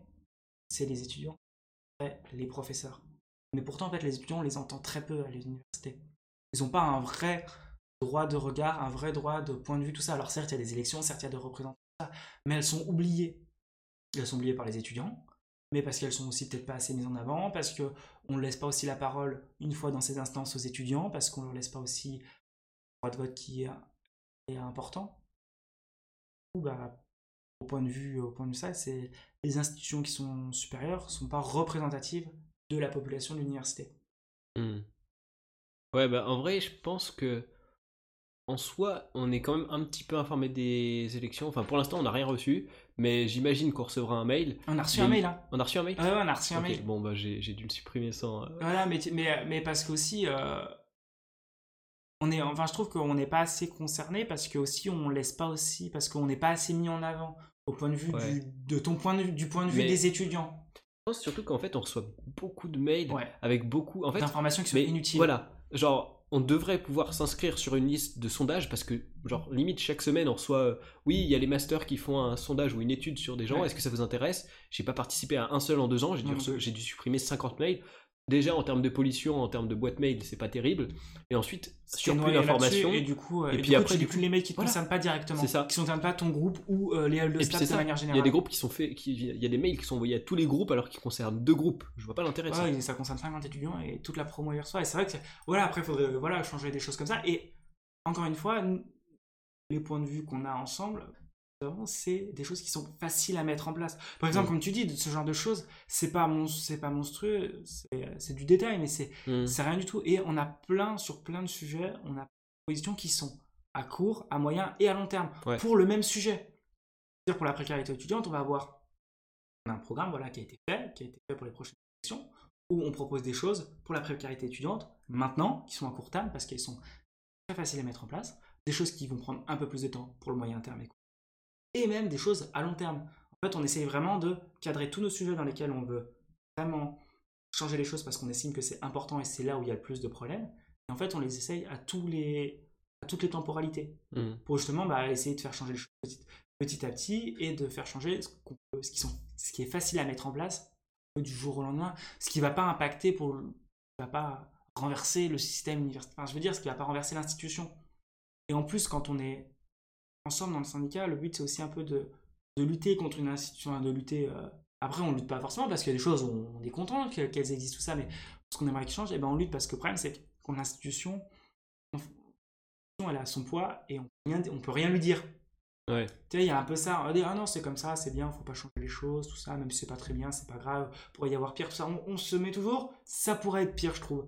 c'est les étudiants, les professeurs. Mais pourtant, en fait, les étudiants, on les entend très peu à l'université. Ils n'ont pas un vrai droit de regard, un vrai droit de point de vue, tout ça. Alors certes, il y a des élections, certes, il y a des représentants, mais elles sont oubliées. Elles sont oubliées par les étudiants, mais parce qu'elles sont aussi peut-être pas assez mises en avant, parce qu'on ne laisse pas aussi la parole une fois dans ces instances aux étudiants, parce qu'on ne leur laisse pas aussi le droit de vote qui est, important. Bah, au point de vue, au point de vue ça, c'est les institutions qui sont supérieures sont pas représentatives de la population de l'université. Mmh. Ouais, bah en vrai, je pense que en soi, on est quand même un petit peu informé des élections. Enfin, pour l'instant, on n'a rien reçu, mais j'imagine qu'on recevra un mail. On a reçu un mail, hein On a reçu un mail Ouais, ouais on a reçu un okay, mail. Bon, bah, j'ai dû le supprimer sans. Euh... Voilà, mais, mais, mais parce qu'aussi, euh, on est, enfin, je trouve qu'on n'est pas assez concerné parce que aussi, on laisse pas aussi, parce qu'on n'est pas assez mis en avant au point de vue ouais. du, de ton point de du point de vue mais... des étudiants. Je pense surtout qu'en fait, on reçoit beaucoup de mails ouais. avec beaucoup en fait, d'informations qui sont mais inutiles. Voilà, genre, on devrait pouvoir s'inscrire sur une liste de sondages parce que, genre, limite, chaque semaine, on reçoit. Euh, oui, il y a les masters qui font un sondage ou une étude sur des gens. Ouais. Est-ce que ça vous intéresse? J'ai pas participé à un seul en deux ans. J'ai dû, mmh. dû, supprimer 50 mails. Déjà, en termes de pollution, en termes de boîte mail, c'est pas terrible. Et ensuite, surplus d'informations. Et du coup, et, et puis du après, coup, tu les mails qui ne voilà. concernent pas directement. C'est ça. Qui ne concernent pas ton groupe ou euh, les halls de staff de manière générale. Il y a des groupes qui sont faits. Qui, il y a des mails qui sont envoyés à tous les groupes alors qu'ils concernent deux groupes. Je vois pas l'intérêt. Ouais, ça. ça concerne 50 étudiants et toute la promo y reçoit. Et c'est vrai que, voilà, après, il faudrait voilà, changer des choses comme ça. Et encore une fois, les points de vue qu'on a ensemble, c'est des choses qui sont faciles à mettre en place. Par exemple, mmh. comme tu dis, ce genre de choses, c'est pas, mon, pas monstrueux, c'est du détail, mais c'est mmh. rien du tout. Et on a plein, sur plein de sujets, on a des positions qui sont à court, à moyen et à long terme ouais. pour le même sujet. C'est-à-dire pour la précarité étudiante, on va avoir un programme voilà, qui a été fait, qui a été fait pour les prochaines élections, où on propose des choses pour la précarité étudiante maintenant, qui sont à court terme parce qu'elles sont très faciles à mettre en place, des choses qui vont prendre un peu plus de temps pour le moyen terme et et même des choses à long terme. En fait, on essaye vraiment de cadrer tous nos sujets dans lesquels on veut vraiment changer les choses parce qu'on estime que c'est important et c'est là où il y a le plus de problèmes. Et en fait, on les essaye à, tous les, à toutes les temporalités mmh. pour justement bah, essayer de faire changer les choses petit, petit à petit et de faire changer ce, peut, ce, qui sont, ce, qui est facile à mettre en place du jour au lendemain, ce qui ne va pas impacter pour, va pas renverser le système universitaire. Enfin, je veux dire, ce qui ne va pas renverser l'institution. Et en plus, quand on est ensemble dans le syndicat, le but c'est aussi un peu de, de, lutter contre une institution, de lutter. Euh... Après, on lutte pas forcément parce qu'il y a des choses où on est content qu'elles existent, tout ça, mais ce qu'on aimerait qu'ils changent, et ben on lutte parce que le problème c'est qu'on l'institution, elle a son poids et on on peut rien lui dire. Ouais. Tu sais, il y a un peu ça, on dit, ah non, c'est comme ça, c'est bien, faut pas changer les choses, tout ça, même si c'est pas très bien, c'est pas grave, pourrait y avoir pire, tout ça, on, on, se met toujours, ça pourrait être pire, je trouve.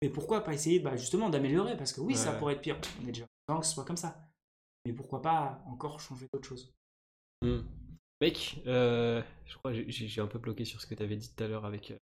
Mais pourquoi pas essayer bah, justement d'améliorer Parce que oui, ouais. ça pourrait être pire, on est déjà content que ce soit comme ça mais pourquoi pas encore changer d'autres choses? Mmh. Mec, euh, je crois que j'ai un peu bloqué sur ce que tu avais dit tout à l'heure avec euh,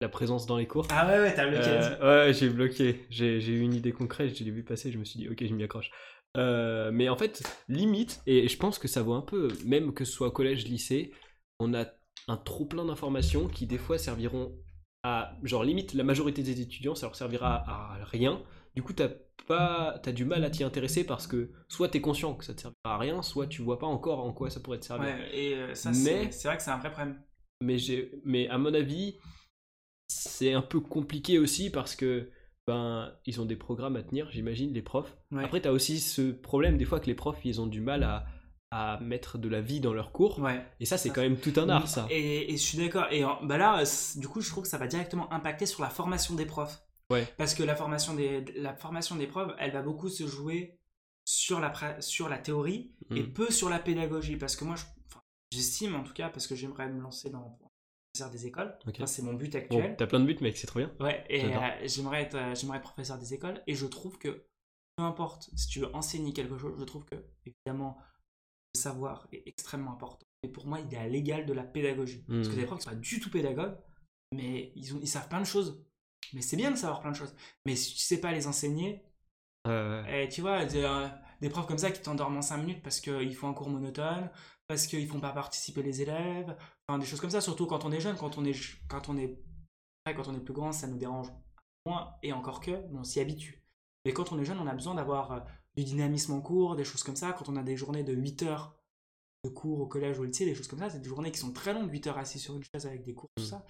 la présence dans les cours. Ah ouais, ouais, t'as bloqué. Euh, ouais, j'ai bloqué. J'ai j'ai eu une idée concrète, je l'ai vu passer, je me suis dit, ok, je m'y accroche. Euh, mais en fait, limite, et je pense que ça vaut un peu, même que ce soit collège, lycée, on a un trop plein d'informations qui des fois serviront à, genre limite, la majorité des étudiants, ça leur servira à rien. Du coup, t'as pas, t'as du mal à t'y intéresser parce que soit t'es conscient que ça te servira à rien, soit tu vois pas encore en quoi ça pourrait te servir. Ouais, et euh, ça, Mais- c'est vrai que c'est un vrai problème. Mais, j'ai, mais à mon avis, c'est un peu compliqué aussi parce que ben ils ont des programmes à tenir, j'imagine, les profs. Ouais. Après, t'as aussi ce problème des fois que les profs, ils ont du mal à, à mettre de la vie dans leurs cours. Ouais. Et ça, c'est quand même tout un art, ça. Et, et je suis d'accord. Et en- bah là, du coup, je trouve que ça va directement impacter sur la formation des profs. Ouais. Parce que la formation des, la formation des profs, elle va beaucoup se jouer sur la, sur la théorie et Mm. peu sur la pédagogie. Parce que moi, je- enfin, j'estime en tout cas, parce que j'aimerais me lancer dans professeur des écoles. Ok. Enfin, c'est mon but Bon, actuel. t'as plein de buts, mec, c'est trop bien. Ouais, et euh, j'aimerais être, euh, être professeur des écoles et je trouve que peu importe si tu veux enseigner quelque chose, je trouve que évidemment le savoir est extrêmement important. Et pour moi, il est à l'égal de la pédagogie. Parce que Mm. des profs qui sont pas du tout pédagogues, mais ils, ont, ils savent plein de choses. Mais c'est bien de savoir plein de choses. Mais si tu sais pas les enseigner, Euh, eh, tu vois, des, euh, des profs comme ça qui t'endorment en 5 minutes parce qu'ils font un cours monotone, parce qu'ils font pas participer les élèves, enfin des choses comme ça, surtout quand on est jeune, quand on est, quand on est, quand on est plus grand, ça nous dérange moins, et encore que, on s'y habitue. Mais quand on est jeune, on a besoin d'avoir euh, du dynamisme en cours, des choses comme ça, quand on a des journées de 8 heures de cours au collège ou au lycée, des choses comme ça, c'est des journées qui sont très longues, 8 heures assis sur une chaise avec des cours, tout Mm. ça.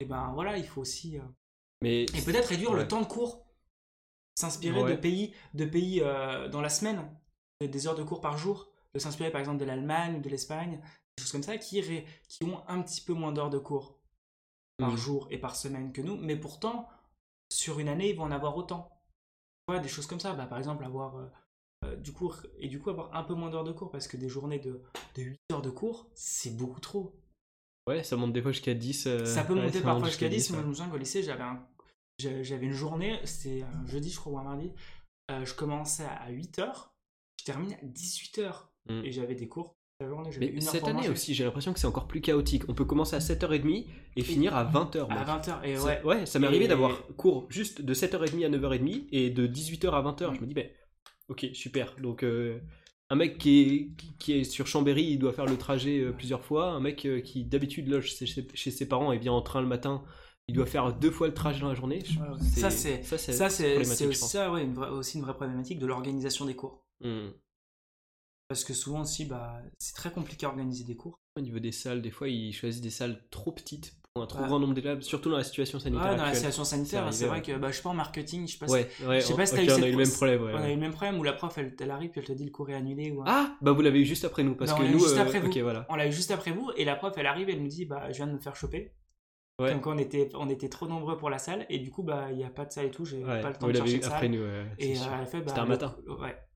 Et ben voilà, il faut aussi... mais et peut-être réduire Ouais. le temps de cours. S'inspirer Ouais. de pays, de pays euh, dans la semaine, de- des heures de cours par jour. De s'inspirer par exemple de l'Allemagne ou de l'Espagne, des choses comme ça, qui, ré- qui ont un petit peu moins d'heures de cours par Mm. jour et par semaine que nous. Mais pourtant, sur une année, ils vont en avoir autant. Des choses comme ça. Bah, par exemple, avoir euh, euh, du cours et du coup avoir un peu moins d'heures de cours parce que des journées de, de 8 heures de cours, c'est beaucoup trop. Ouais, ça monte des fois jusqu'à 10. euh, Ça peut ouais, monter ça parfois jusqu'à 10. Moi, ouais. je me souviens qu'au lycée, j'avais un... une journée, c'était un jeudi, je crois, ou un mardi. Euh, je commençais à 8h, je terminais à 18h. Mm. Et j'avais des cours la journée. Mais une cette année manger. aussi, j'ai l'impression que c'est encore plus chaotique. On peut commencer à 7h30 et finir à 20h. À 20h. Et ouais. ouais, ça m'est Et- arrivé d'avoir cours juste de 7h30 à 9h30 et de 18h à 20h. Je me dis, ben, ok, super. Donc, euh, un mec qui est, qui- est sur Chambéry, il doit faire le trajet euh, plusieurs fois. Un mec euh, qui d'habitude loge chez, ses parents et vient en train le matin, il doit faire deux fois le trajet dans la journée. Ça, c'est- ça, aussi, ouais, une vraie- aussi une vraie problématique de l'organisation des cours. Hmm. Parce que souvent aussi, bah, c'est très compliqué à organiser des cours. Au niveau des salles, des fois, ils choisissent des salles trop petites un trop Ouais. grand nombre d'élèves, surtout dans la situation Ouais, sanitaire dans la situation sanitaire, c'est vrai que bah, je sais pas en marketing, je sais pas si- Ouais, je sais pas si ok, t'as eu on a eu le même problème. ouais, on a eu le même problème où la prof elle, elle arrive puis elle te dit le cours est annulé. Ou... Ah, bah vous l'avez eu juste après nous, parce Non, on que l'a eu nous, juste euh, après vous. voilà. On l'a eu juste après vous et la prof elle arrive elle nous dit bah je viens de me faire choper. Ouais. Quoi on était, on était trop nombreux pour la salle et du coup bah il n'y a pas de salle et tout, j'ai pas le temps vous de chercher eu de après salle. nous, ouais, c'est Et euh, elle fait bah, un le matin.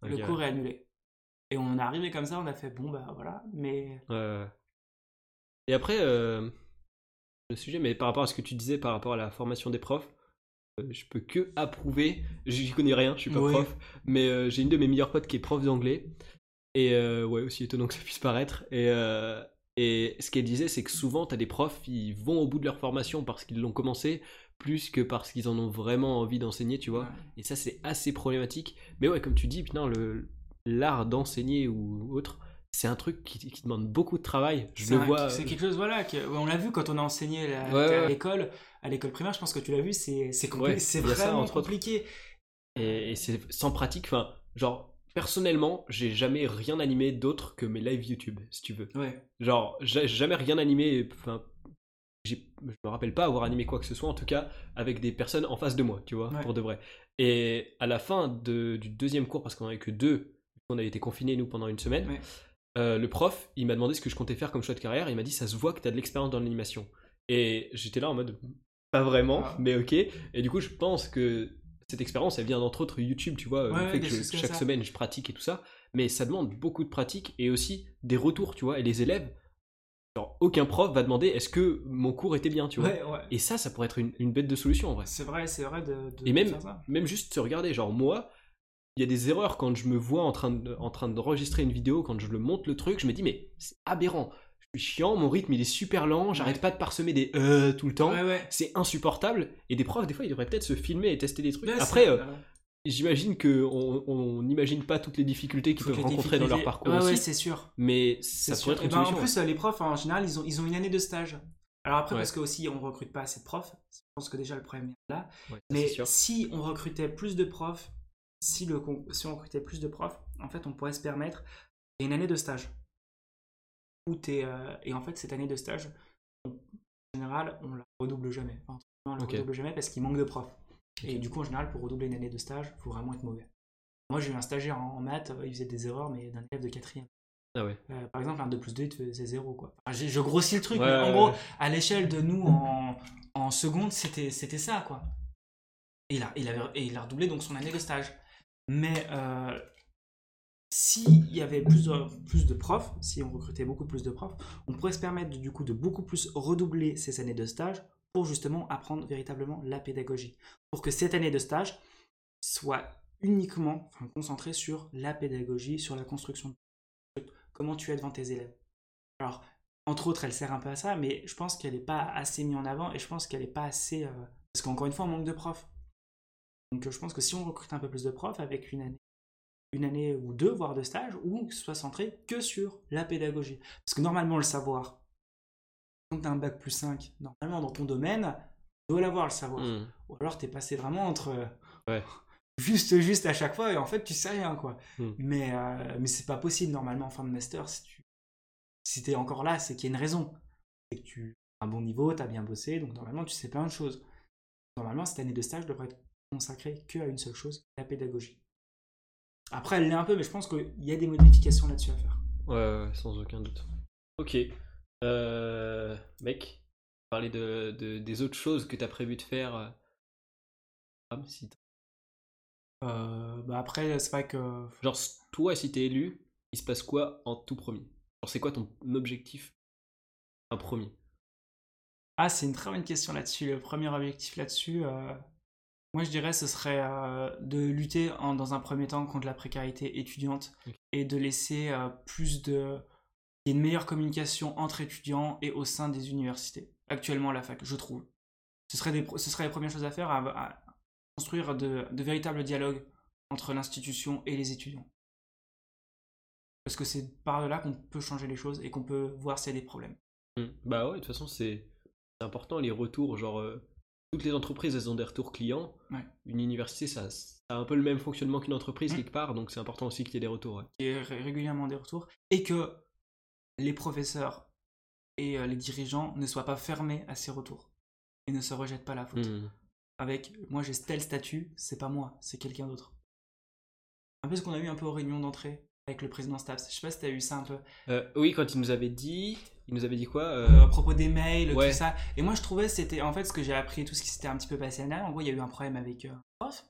le cours est annulé. Et on est arrivé comme ça, on a fait bon bah voilà, mais Et après, euh, le sujet, mais par rapport à ce que tu disais par rapport à la formation des profs, euh, je peux que approuver. J'y connais rien, je suis pas prof, mais euh, j'ai une de mes meilleures potes qui est prof d'anglais. Et euh, ouais, aussi étonnant que ça puisse paraître. Et, et ce qu'elle disait, c'est que souvent, tu as des profs, ils vont au bout de leur formation parce qu'ils l'ont commencé, plus que parce qu'ils en ont vraiment envie d'enseigner, tu vois. ouais. Et ça, c'est assez problématique. Mais ouais, comme tu dis, putain, l'art d'enseigner ou autre, c'est un truc qui, qui demande beaucoup de travail. Je le un- vois. c'est quelque chose voilà, que, on l'a vu quand on a enseigné la- Ouais, à l'école, à l'école primaire, je pense que tu l'as vu, c'est c'est compli- Ouais, ça, vraiment compliqué. Et, et c'est sans pratique. Enfin, genre, personnellement, j'ai jamais rien animé d'autre que mes lives YouTube, si tu veux. Ouais. Genre, j'ai jamais rien animé. Enfin, je me rappelle pas avoir animé quoi que ce soit, en tout cas, avec des personnes en face de moi, tu vois, Ouais. pour de vrai. Et à la fin de- du deuxième cours, parce qu'on avait que deux, on avait été confinés, nous, pendant une semaine, Ouais. Euh, le prof, il m'a demandé ce que je comptais faire comme choix de carrière. Il m'a dit, ça se voit que tu as de l'expérience dans l'animation. Et j'étais là en mode, pas vraiment, Ah. mais ok. Et du coup, je pense que cette expérience, elle vient d'entre autres YouTube, tu vois, Ouais, le fait que je- chaque ça. semaine, je pratique et tout ça. Mais ça demande beaucoup de pratique et aussi des retours, tu vois. Et les élèves, genre, aucun prof va demander, est-ce que mon cours était bien, tu vois? Ouais, ouais. Et ça, ça pourrait être une, une bête de solution en vrai. C'est vrai, c'est vrai de, de Et même, faire ça. même juste se regarder, genre moi, il y a des erreurs quand je me vois en train de- en train d'enregistrer une vidéo, quand je le monte le truc, je me dis mais c'est aberrant. Je suis chiant, mon rythme il est super lent, j'arrête pas de parsemer des euh tout le temps. Ouais, ouais. C'est insupportable. Et des profs, des fois, ils devraient peut-être se filmer et tester des trucs. Après, euh, j'imagine que on on n'imagine pas toutes les difficultés qu'ils Toutes peuvent rencontrer dans leur parcours Ouais, aussi. ouais, c'est sûr. mais C'est ça sûr. pourrait être une ben, en plus, les profs, en général, ils ont, ils ont une année de stage. Alors après, parce que aussi, on recrute pas assez de profs. Je pense que déjà, le problème est là. Mais si on recrutait plus de profs, si, le, con- si on recrutait plus de profs, en fait, on pourrait se permettre une année de stage. Où euh, et en fait, cette année de stage, on- en général, on la redouble jamais. Enfin, on la redouble jamais parce qu'il manque de profs. Et du coup, en général, pour redoubler une année de stage, il faut vraiment être mauvais. Moi, j'ai eu un stagiaire en, en maths, euh, il faisait des erreurs, mais d'un élève de quatrième. Ah ouais. Euh, par exemple, un 2 plus 2, il faisait 0. Quoi. Enfin, j'ai- je grossis le truc, Ouais, mais en ouais, gros, à l'échelle de nous en, en seconde, c'était, c'était ça. quoi. Et il, a, il avait, et il a redoublé donc son année de stage. Mais euh, s'il y avait plus de, profs, si on recrutait beaucoup plus de profs, on pourrait se permettre du coup de beaucoup plus redoubler ces années de stage pour justement apprendre véritablement la pédagogie. Pour que cette année de stage soit uniquement concentrée sur la pédagogie, sur la construction de comment tu es devant tes élèves. Alors, entre autres, elle sert un peu à ça, mais je pense qu'elle n'est pas assez mise en avant et je pense qu'elle n'est pas assez... euh, Parce qu'encore une fois, on manque de profs. Donc euh, je pense que si on recrute un peu plus de profs avec une année, une année ou deux, voire de stage, ou que ce soit centré que sur la pédagogie. Parce que normalement, le savoir, quand tu as un bac plus 5, normalement dans ton domaine, tu dois l'avoir le savoir. Hmm. Ou alors tu es passé vraiment entre... Ouais. Juste, juste à chaque fois, et en fait, tu sais rien, quoi. Hmm. Mais, euh, mais c'est pas possible, normalement, en fin de master, si tu si t'es encore là, c'est qu'il y a une raison. C'est que tu as un bon niveau, tu as bien bossé, donc normalement, tu sais plein de choses. Normalement, cette année de stage devrait être consacrée que à une seule chose, la pédagogie. Après, elle l'est un peu, mais je pense qu'il y a des modifications là-dessus à faire. Ouais, sans aucun doute. Ok. Euh, mec, parler de, de- des autres choses que t'as prévu de faire. euh, ah, si Euh, bah après, c'est vrai que Genre, toi, si t'es élu, il se passe quoi en tout premier? Genre, c'est quoi ton objectif? Un premier? Ah, c'est une très bonne question là-dessus. Le premier objectif là-dessus, euh, moi je dirais ce serait euh, de lutter en- dans un premier temps contre la précarité étudiante et de laisser euh, plus de. qu'il y ait une meilleure communication entre étudiants et au sein des universités. Actuellement à la fac, je trouve. Ce serait, des, ce serait les premières choses à faire, à, à construire de, de véritables dialogues entre l'institution et les étudiants. Parce que c'est par là qu'on peut changer les choses et qu'on peut voir s'il y a des problèmes. Hmm. Bah ouais, de toute façon, c'est c'est important les retours. Genre, euh, toutes les entreprises, elles ont des retours clients. Ouais. Une université, ça, ça a un peu le même fonctionnement qu'une entreprise Hmm. quelque part, donc c'est important aussi qu'il y ait des retours. ouais. qui est ré- régulièrement des retours, et que les professeurs et euh, les dirigeants ne soient pas fermés à ces retours et ne se rejettent pas la faute. Hmm. Avec moi j'ai tel statut, c'est pas moi, c'est quelqu'un d'autre. Un peu ce qu'on a eu un peu aux réunions d'entrée avec le président Staps. Je sais pas si t'as eu ça un peu. Euh, oui, quand il nous avait dit. Il nous avait dit quoi euh, Euh, à propos des mails, ouais. tout ça. Et moi je trouvais c'était en fait ce que j'ai appris, tout ce qui s'était un petit peu passé là. En gros, il y a eu un problème avec euh, un prof.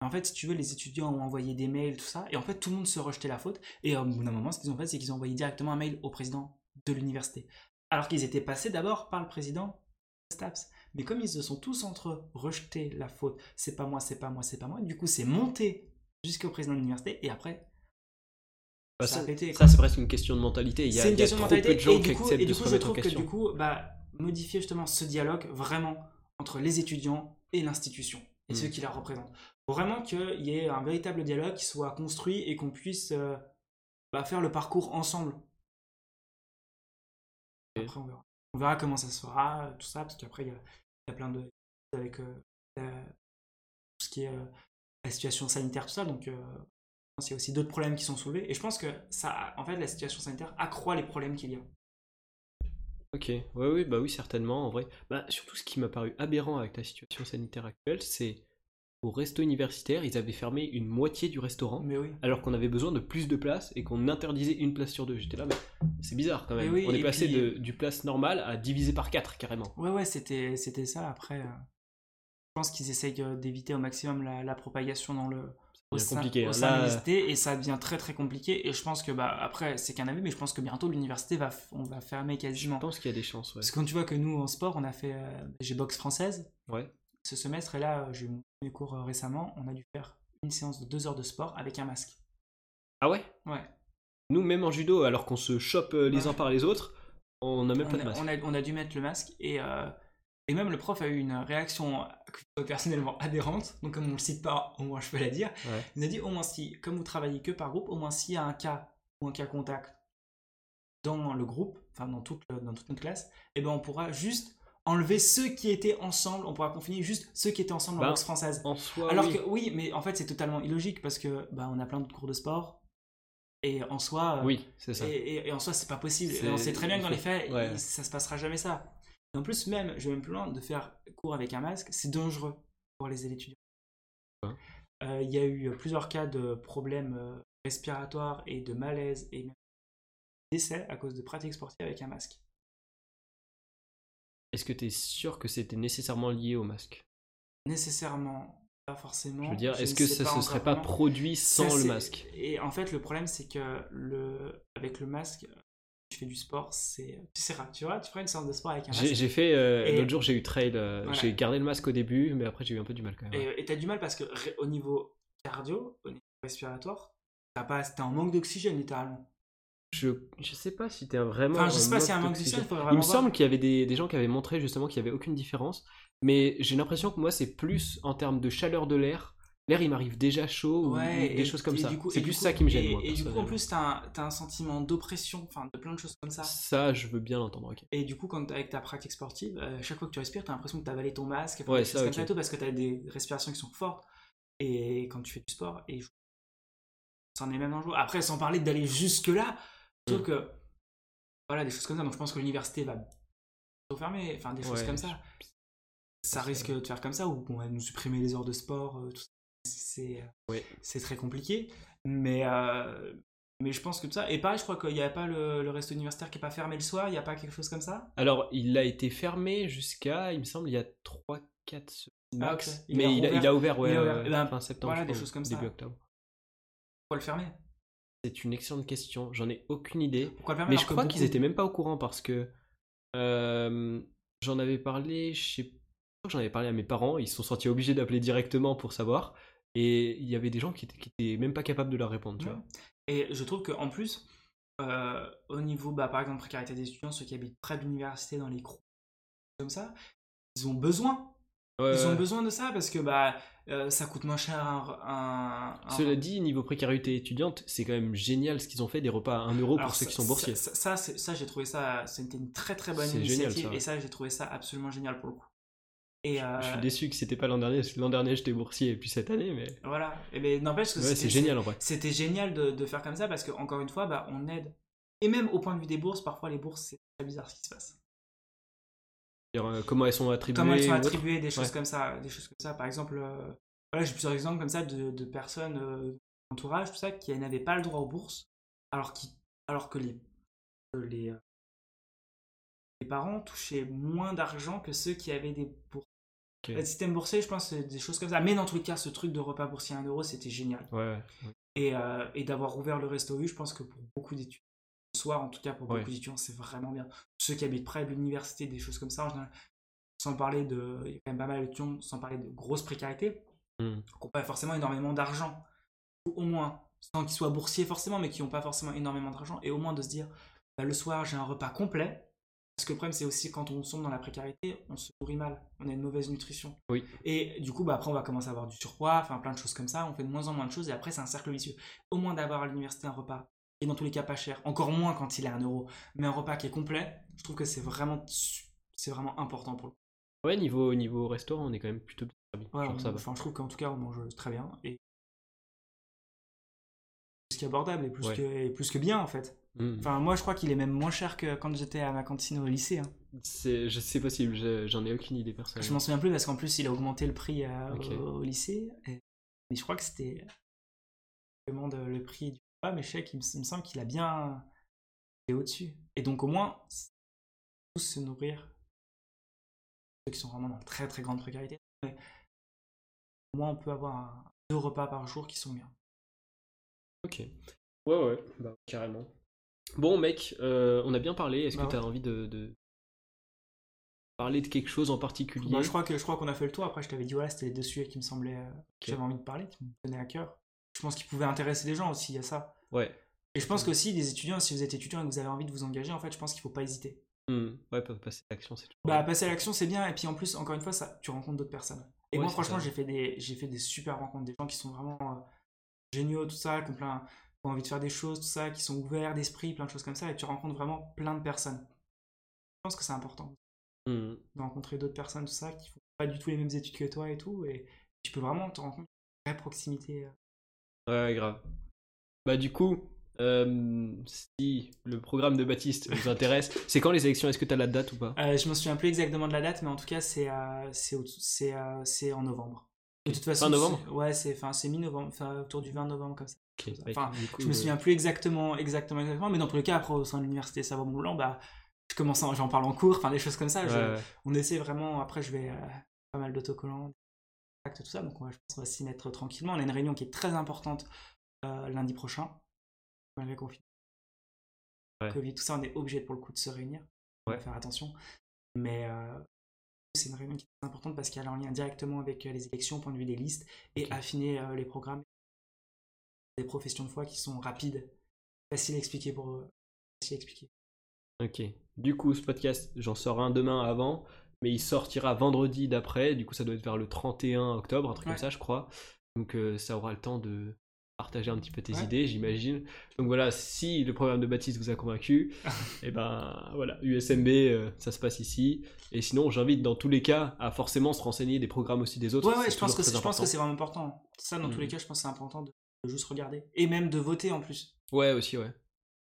En fait, si tu veux, les étudiants ont envoyé des mails, tout ça, et en fait, tout le monde se rejetait la faute. Et euh, au bout d'un moment, ce qu'ils ont fait, c'est qu'ils ont envoyé directement un mail au président de l'université. Alors qu'ils étaient passés d'abord par le président Staps. Mais comme ils se sont tous entre eux rejetés la faute, c'est pas moi, c'est pas moi, c'est pas moi, du coup, c'est monté jusqu'au président de l'université, et après, bah, ça ça, c'est presque une question de mentalité. Il y a, une il y a question de trop mentalité. peu de gens et qui du coup, acceptent et de du se coup je remettre en trouve que du coup, bah, modifier justement ce dialogue vraiment entre les étudiants et l'institution et Mm. ceux qui la représentent. Faut vraiment qu'il y ait un véritable dialogue qui soit construit et qu'on puisse euh, bah, faire le parcours ensemble. Après, on verra. On verra comment ça se fera, tout ça, parce qu'après, il y a, il y a plein de. avec euh, la- tout ce qui est euh, la situation sanitaire, tout ça, donc. A aussi d'autres problèmes qui sont soulevés et je pense que ça, en fait, la situation sanitaire accroît les problèmes qu'il y a. Ok, ouais, oui, bah oui, certainement, en vrai. Bah, surtout, ce qui m'a paru aberrant avec la situation sanitaire actuelle, c'est au resto universitaire, ils avaient fermé une moitié du restaurant, Mais oui. alors qu'on avait besoin de plus de place et qu'on interdisait une place sur deux. J'étais là, mais c'est bizarre quand même. Oui, On est passé puis- de, du place normale à diviser par quatre, carrément. Ouais, ouais, c'était, c'était ça. Après, euh, je pense qu'ils essayent euh, d'éviter au maximum la, la propagation dans le au sein, compliqué, au hein. sein de Là, l'université et ça devient très très compliqué. Et je pense que bah après, c'est qu'un avis, mais je pense que bientôt l'université va, on va fermer Je quasiment. pense qu'il y a des chances, ouais. Parce que quand tu vois que nous en sport, on a fait, euh, j'ai boxe française Ouais. ce semestre et là, euh, j'ai eu mon premier cours euh, récemment. On a dû faire une séance de deux heures de sport avec un masque. Ah ouais? Ouais. Nous, même en judo, alors qu'on se chope euh, les Ouais. uns par les autres, On n'a même pas on de masque. on a- on a dû mettre le masque et, euh, et même le prof a eu une réaction personnellement adhérente. Donc comme on le cite pas, au moins je peux la dire. Ouais. Il a dit au moins si, comme vous travaillez que par groupe, au moins s'il y a un cas ou un cas contact dans le groupe, enfin dans toute, le- dans toute notre classe, et ben on pourra juste enlever ceux qui étaient ensemble, on pourra confiner juste ceux qui étaient ensemble en Bah, boxe française. En soi, Alors oui. que oui, mais en fait c'est totalement illogique parce que bah, on a plein d'autres cours de sport et en soi, euh, Oui, c'est ça. et, et- et en soi, c'est pas possible. On sait très bien que dans les faits, ouais. ça se passera jamais ça. Et en plus, même, je vais même plus loin, de faire cours avec un masque, c'est dangereux pour les étudiants. Ouais. Euh, Il y a eu plusieurs cas de problèmes euh, respiratoires et de malaise et même décès à cause de pratiques sportives avec un masque. Est-ce que tu es sûr que c'était nécessairement lié au masque? Nécessairement, pas forcément. Je veux dire, est-ce ne que ça pas se serait pas produit Ça, sans le masque? Et en fait, le problème, c'est que le... avec le masque, tu fais du sport, c'est c'est rare. Tu vois, tu feras une séance de sport avec un J'ai masque. j'ai fait. euh, L'autre jour, j'ai eu trail. euh, Voilà. J'ai gardé le masque au début, mais après, j'ai eu un peu du mal quand même. Et et t'as du mal parce que au niveau cardio, au niveau respiratoire, t'as pas, t'es en manque d'oxygène littéralement. Je, je sais pas si t'es vraiment. Enfin, je sais pas y a un manque d'oxygène, il me voir. semble qu'il y avait des, des gens qui avaient montré justement qu'il n'y avait aucune différence, mais j'ai l'impression que moi, c'est plus en termes de chaleur de l'air. L'air, il m'arrive déjà chaud ou- Ouais, ou des choses comme ça. C'est plus coup- ça qui me gêne, et, moi. Et du coup, en plus, t'as un, un sentiment d'oppression, enfin de plein de choses comme ça. Ça, je veux bien l'entendre. Et du coup, quand avec ta pratique sportive, euh, chaque fois que tu respires, t'as l'impression que t'as avalé ton masque, Ouais, ça, comme ça et tout, parce que t'as des respirations qui sont fortes. Et quand tu fais du sport, et c'en est même un jour. Après, sans parler d'aller jusque là, sauf Mm. que voilà, des choses comme ça. Donc, je pense que l'université va fermer, enfin des choses Ouais, comme ça. Ça risque que- de faire comme ça, ou on va nous supprimer les heures de sport, euh, tout ça. C'est très compliqué. Mais, euh, mais je pense que tout ça. Et pareil, je crois qu'il n'y a pas le, le resto universitaire qui est pas fermé le soir, il n'y a pas quelque chose comme ça? Alors, il a été fermé jusqu'à, il me semble, il y a 3-4 semaines max. Il Mais a il a, il a ouvert, ouais, Il a ouvert. euh, Eh ben, fin septembre, voilà, je des crois, choses comme début ça. octobre. Pourquoi le fermer? C'est une excellente question, j'en ai aucune idée. Pourquoi le fermer? Mais je crois qu'ils beaucoup- étaient même pas au courant parce que euh, j'en avais parlé, je sais pas, j'en avais parlé à mes parents, ils sont sentis obligés d'appeler directement pour savoir. Et il y avait des gens qui étaient, qui étaient même pas capables de leur répondre, tu Ouais. vois. Et je trouve qu'en plus, euh, au niveau, bah, par exemple, précarité des étudiants, ceux qui habitent près de l'université, dans les croix, comme ça, ils ont besoin. Ouais, Ils ont besoin de ça parce que bah, euh, ça coûte moins cher un. un- un- Cela dit, niveau précarité étudiante, c'est quand même génial ce qu'ils ont fait, des repas à 1 euro pour ceux qui sont boursiers. Ça, ça, j'ai trouvé ça, c'était une très très bonne génial, initiative ça, ouais. et ça, j'ai trouvé ça absolument génial pour le coup. Et euh, Je suis déçu que c'était pas l'an dernier, parce que l'an dernier j'étais boursier et puis cette année, mais voilà. Et ben, n'empêche que ouais, c'est génial en vrai. C'était génial de, de faire comme ça parce que encore une fois, bah, on aide. Et même au point de vue des bourses, parfois les bourses, c'est très bizarre ce qui se passe. Euh, Comment elles sont attribuées Comment elles sont attribuées, des choses Ouais. comme ça, des choses comme ça. Par exemple, euh, voilà, j'ai plusieurs exemples comme ça de, de personnes, euh, entourage, tout ça, qui n'avaient pas le droit aux bourses, alors, qui, alors que les, les, euh, les parents touchaient moins d'argent que ceux qui avaient des bourses. Le système boursier, je pense, c'est des choses comme ça. Mais dans tous les cas, ce truc de repas boursier à 1 euro, c'était génial. Ouais, ouais. Et, euh, et d'avoir ouvert le resto U, je pense que pour beaucoup d'étudiants, le soir en tout cas pour beaucoup d'étudiants, c'est vraiment bien. Ceux qui habitent près de l'université, des choses comme ça, en général, sans parler de. Il y a quand même pas mal d'étudiants, sans parler de grosse précarité, Hmm. qui n'ont pas forcément énormément d'argent. Ou au moins, sans qu'ils soient boursiers forcément, mais qui n'ont pas forcément énormément d'argent. Et au moins de se dire, bah, le soir, j'ai un repas complet. Parce que le problème, c'est aussi quand on sombre dans la précarité, on se nourrit mal. On a une mauvaise nutrition. Oui. Et du coup, bah, après, on va commencer à avoir du surpoids, enfin plein de choses comme ça. On fait de moins en moins de choses et après, c'est un cercle vicieux. Au moins d'avoir à l'université un repas, et dans tous les cas pas cher, encore moins quand il est à 1 euro, mais un repas qui est complet, je trouve que c'est vraiment, c'est vraiment important pour le Ouais, niveau, niveau restaurant, on est quand même plutôt bien servi. Ouais, on- ça enfin, je trouve qu'en tout cas, on mange très bien et qu'abordable et plus, Ouais. que, et plus que bien en fait. Hmm. Enfin, moi, je crois qu'il est même moins cher que quand j'étais à ma cantine au lycée. hein. C'est je- possible, je- j'en ai aucune idée Je personnellement. m'en souviens plus parce qu'en plus, il a augmenté le prix euh, au, au lycée. Et, mais je crois que c'était vraiment de- le prix du repas, mais je sais qu'il me, semble qu'il a bien été au-dessus. Et donc, au moins, tous se nourrir. Ceux qui sont vraiment dans très très grande précarité. Mais au moins, on peut avoir un- deux repas par jour qui sont bien. Ok. Ouais, ouais, bah carrément. Bon, mec, euh, on a bien parlé. Est-ce Bah que tu as envie de, de parler de quelque chose en particulier? Bah, je crois que je crois qu'on a fait le tour. Après, je t'avais dit voilà, c'était les deux sujets qui me semblaient euh, que j'avais envie de parler, qui me tenaient à cœur. Je pense qu'ils pouvaient intéresser les gens aussi. Il y a ça. Ouais. Et je pense qu'aussi, des étudiants, si vous êtes étudiant et que vous avez envie de vous engager, en fait, je pense qu'il faut pas hésiter. Hmm. Ouais, passer à l'action, c'est. Bah, passer à l'action, c'est bien. Et puis en plus, encore une fois, ça, tu rencontres d'autres personnes. Et Ouais, moi, franchement, j'ai fait, des, j'ai fait des super rencontres. Des gens qui sont vraiment euh, géniaux, tout ça, qui ont, plein, qui ont envie de faire des choses, tout ça, qui sont ouverts d'esprit, plein de choses comme ça. Et tu rencontres vraiment plein de personnes. Je pense que c'est important Hmm. de rencontrer d'autres personnes, tout ça, qui font pas du tout les mêmes études que toi et tout. Et tu peux vraiment te rendre compte d'une vraie proximité. euh. Ouais, grave. Bah, du coup, euh, si le programme de Baptiste vous intéresse, c'est quand les élections? Est-ce que t'as la date ou pas? Euh, je me souviens plus exactement de la date, mais en tout cas, c'est euh, c'est euh, c'est en novembre. De toute façon, Fin novembre c'est- Ouais, c'est enfin, c'est mi-novembre, enfin, autour du 20 novembre, comme ça. Ok, bah, Enfin, coup, Je me euh, souviens plus exactement, exactement, exactement, mais dans tous les cas, après, au sein de l'université Savoie-Mont-Blanc, bah, je commence, j'en parle en cours, enfin, des choses comme ça. je- ouais, ouais. on essaie vraiment, après, je vais euh, pas mal d'autocollants, tout ça, donc on va, je pense qu'on va s'y mettre tranquillement. On a une réunion qui est très importante euh, lundi prochain, malgré le confinement. Ouais. Covid, tout ça, on est obligé pour le coup de se réunir. On va Ouais. faire attention. Mais euh, c'est une réunion qui est importante parce qu'elle est en lien directement avec euh, les élections, au point de vue des listes, et affiner euh, les programmes des professions de foi qui sont rapides, faciles à expliquer pour eux. Facile à expliquer. Ok. Du coup, ce podcast, j'en sors un demain avant, mais il sortira vendredi d'après. Du coup, ça doit être vers le 31 octobre, un truc Ouais. comme ça, je crois. Donc, euh, ça aura le temps de partager un petit peu tes Ouais. idées, j'imagine. Donc voilà, si le programme de Baptiste vous a convaincu, et ben voilà, USMB, euh, ça se passe ici. Et sinon, j'invite dans tous les cas à forcément se renseigner des programmes aussi des autres. Ouais, ouais, je pense, que je pense que c'est vraiment important. Ça, dans tous Mhm. les cas, je pense que c'est important de, de juste regarder. Et même de voter en plus. Ouais, aussi, ouais.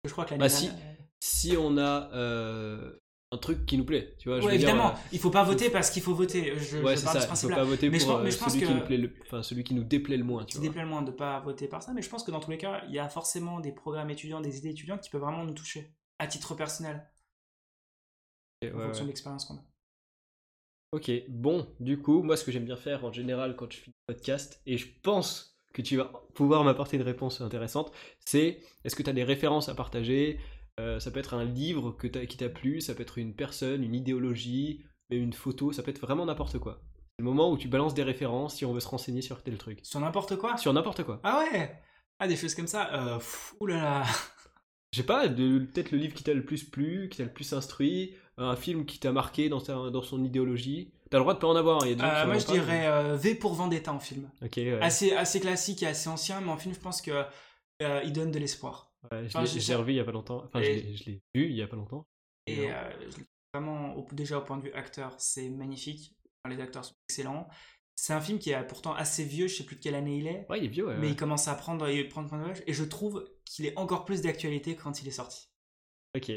Je crois que Bah, si. Si on a euh, un truc qui nous plaît, tu vois, je Ouais, veux dire, évidemment, euh, il faut pas voter parce qu'il faut voter. Je, Ouais, je c'est parle de ce ça. Il faut principe-là. pas voter Mais je pour mais euh, je pense celui qui que- nous plaît le, enfin celui qui nous déplaît le moins, tu qui vois. déplaît le moins de pas voter par ça, mais je pense que dans tous les cas, il y a forcément des programmes étudiants, des idées étudiantes qui peuvent vraiment nous toucher à titre personnel, en ouais, fonction ouais. de l'expérience qu'on a. Ok, bon, du coup, moi ce que j'aime bien faire en général quand je fais un podcast, et je pense que tu vas pouvoir m'apporter une réponse intéressante, c'est est-ce que tu as des références à partager Euh, Ça peut être un livre que qui t'a plu, ça peut être une personne, une idéologie, même une photo, ça peut être vraiment n'importe quoi. C'est le moment où tu balances des références si on veut se renseigner sur tel truc. Sur n'importe quoi? Sur n'importe quoi. Ah ouais? Ah, des choses comme ça? Euh, Oulala Je sais pas, peut-être le livre qui t'a le plus plu, qui t'a le plus instruit, un film qui t'a marqué dans, sa- dans son idéologie. T'as le droit de pas en avoir, il y a des gens qui Euh, Moi, je pas, dirais euh, V pour Vendetta en film. mais- Ok, ouais. Assez, assez classique et assez ancien, mais en film, je pense que euh, il donne de l'espoir. Ouais, je Enfin, l'ai- revu il y a pas longtemps. Enfin, je Et- l'ai- je l'ai vu il y a pas longtemps. Et Et, euh, vraiment, au- déjà au point de vue acteur, c'est magnifique. Enfin, les acteurs sont excellents. C'est un film qui est pourtant assez vieux, je sais plus de quelle année il est. Ouais, il est vieux, ouais. mais il commence à prendre, il prend prendre l'âge, et je trouve qu'il est encore plus d'actualité quand il est sorti. Ok.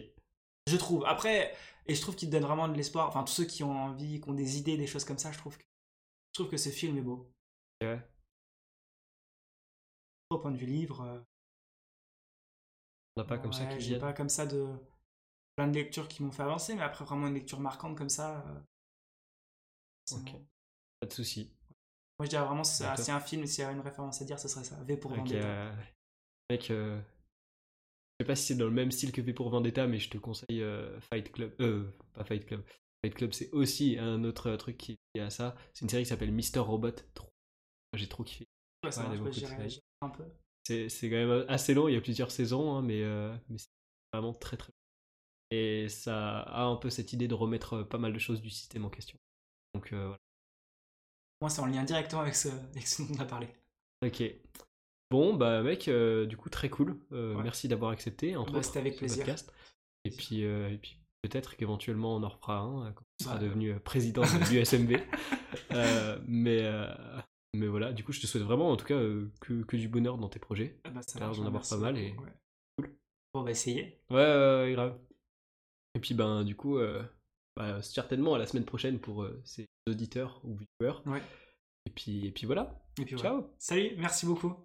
Je trouve. Après, et je trouve qu'il donne vraiment de l'espoir. Enfin, tous ceux qui ont envie, qui ont des idées, des choses comme ça, je trouve que, je trouve que ce film est beau. Ouais. Au point de vue livre, euh, On n'a pas comme ça qui j'ai viennent. pas comme ça de plein de lectures qui m'ont fait avancer, mais après vraiment une lecture marquante comme ça. euh, c'est Ok. bon. Pas de soucis. Moi, je dirais vraiment, c'est D'accord. c'est un film, s'il y a une référence à dire, ce serait ça. V pour Vendetta. euh, Mec, euh, je sais pas si c'est dans le même style que V pour Vendetta, mais je te conseille euh, Fight Club. Euh, pas Fight Club. Fight Club, c'est aussi un autre truc qui est à ça. C'est une série qui s'appelle Mister Robot. Trop. J'ai trop kiffé. Ouais, ça Ouais, marche, un peu. C'est quand même assez long, il y a plusieurs saisons, hein, mais, euh, mais c'est vraiment très très bien. Et ça a un peu cette idée de remettre pas mal de choses du système en question. Donc euh, voilà. Moi, c'est en lien directement avec ce, avec ce dont on a parlé. Ok. Bon, bah mec, euh, du coup très cool. Ouais. Merci d'avoir accepté, entre Bah, c'était avec plaisir. podcast. Et puis, et puis peut-être qu'éventuellement on en refera un quand tu seras Bah, devenu président de l'USMB. Mais, mais voilà, du coup je te souhaite vraiment en tout cas euh, que, que du bonheur dans tes projets. Ah bah, ça T'as l'air d'en avoir merci pas mal et- ouais. Cool. On va essayer. Ouais, ouais, grave. Et puis, ben, du coup, euh, bah, certainement à la semaine prochaine pour euh, ces auditeurs ou viewers. Ouais. Et puis, et puis voilà. Et puis, voilà. Ciao! Salut, merci beaucoup.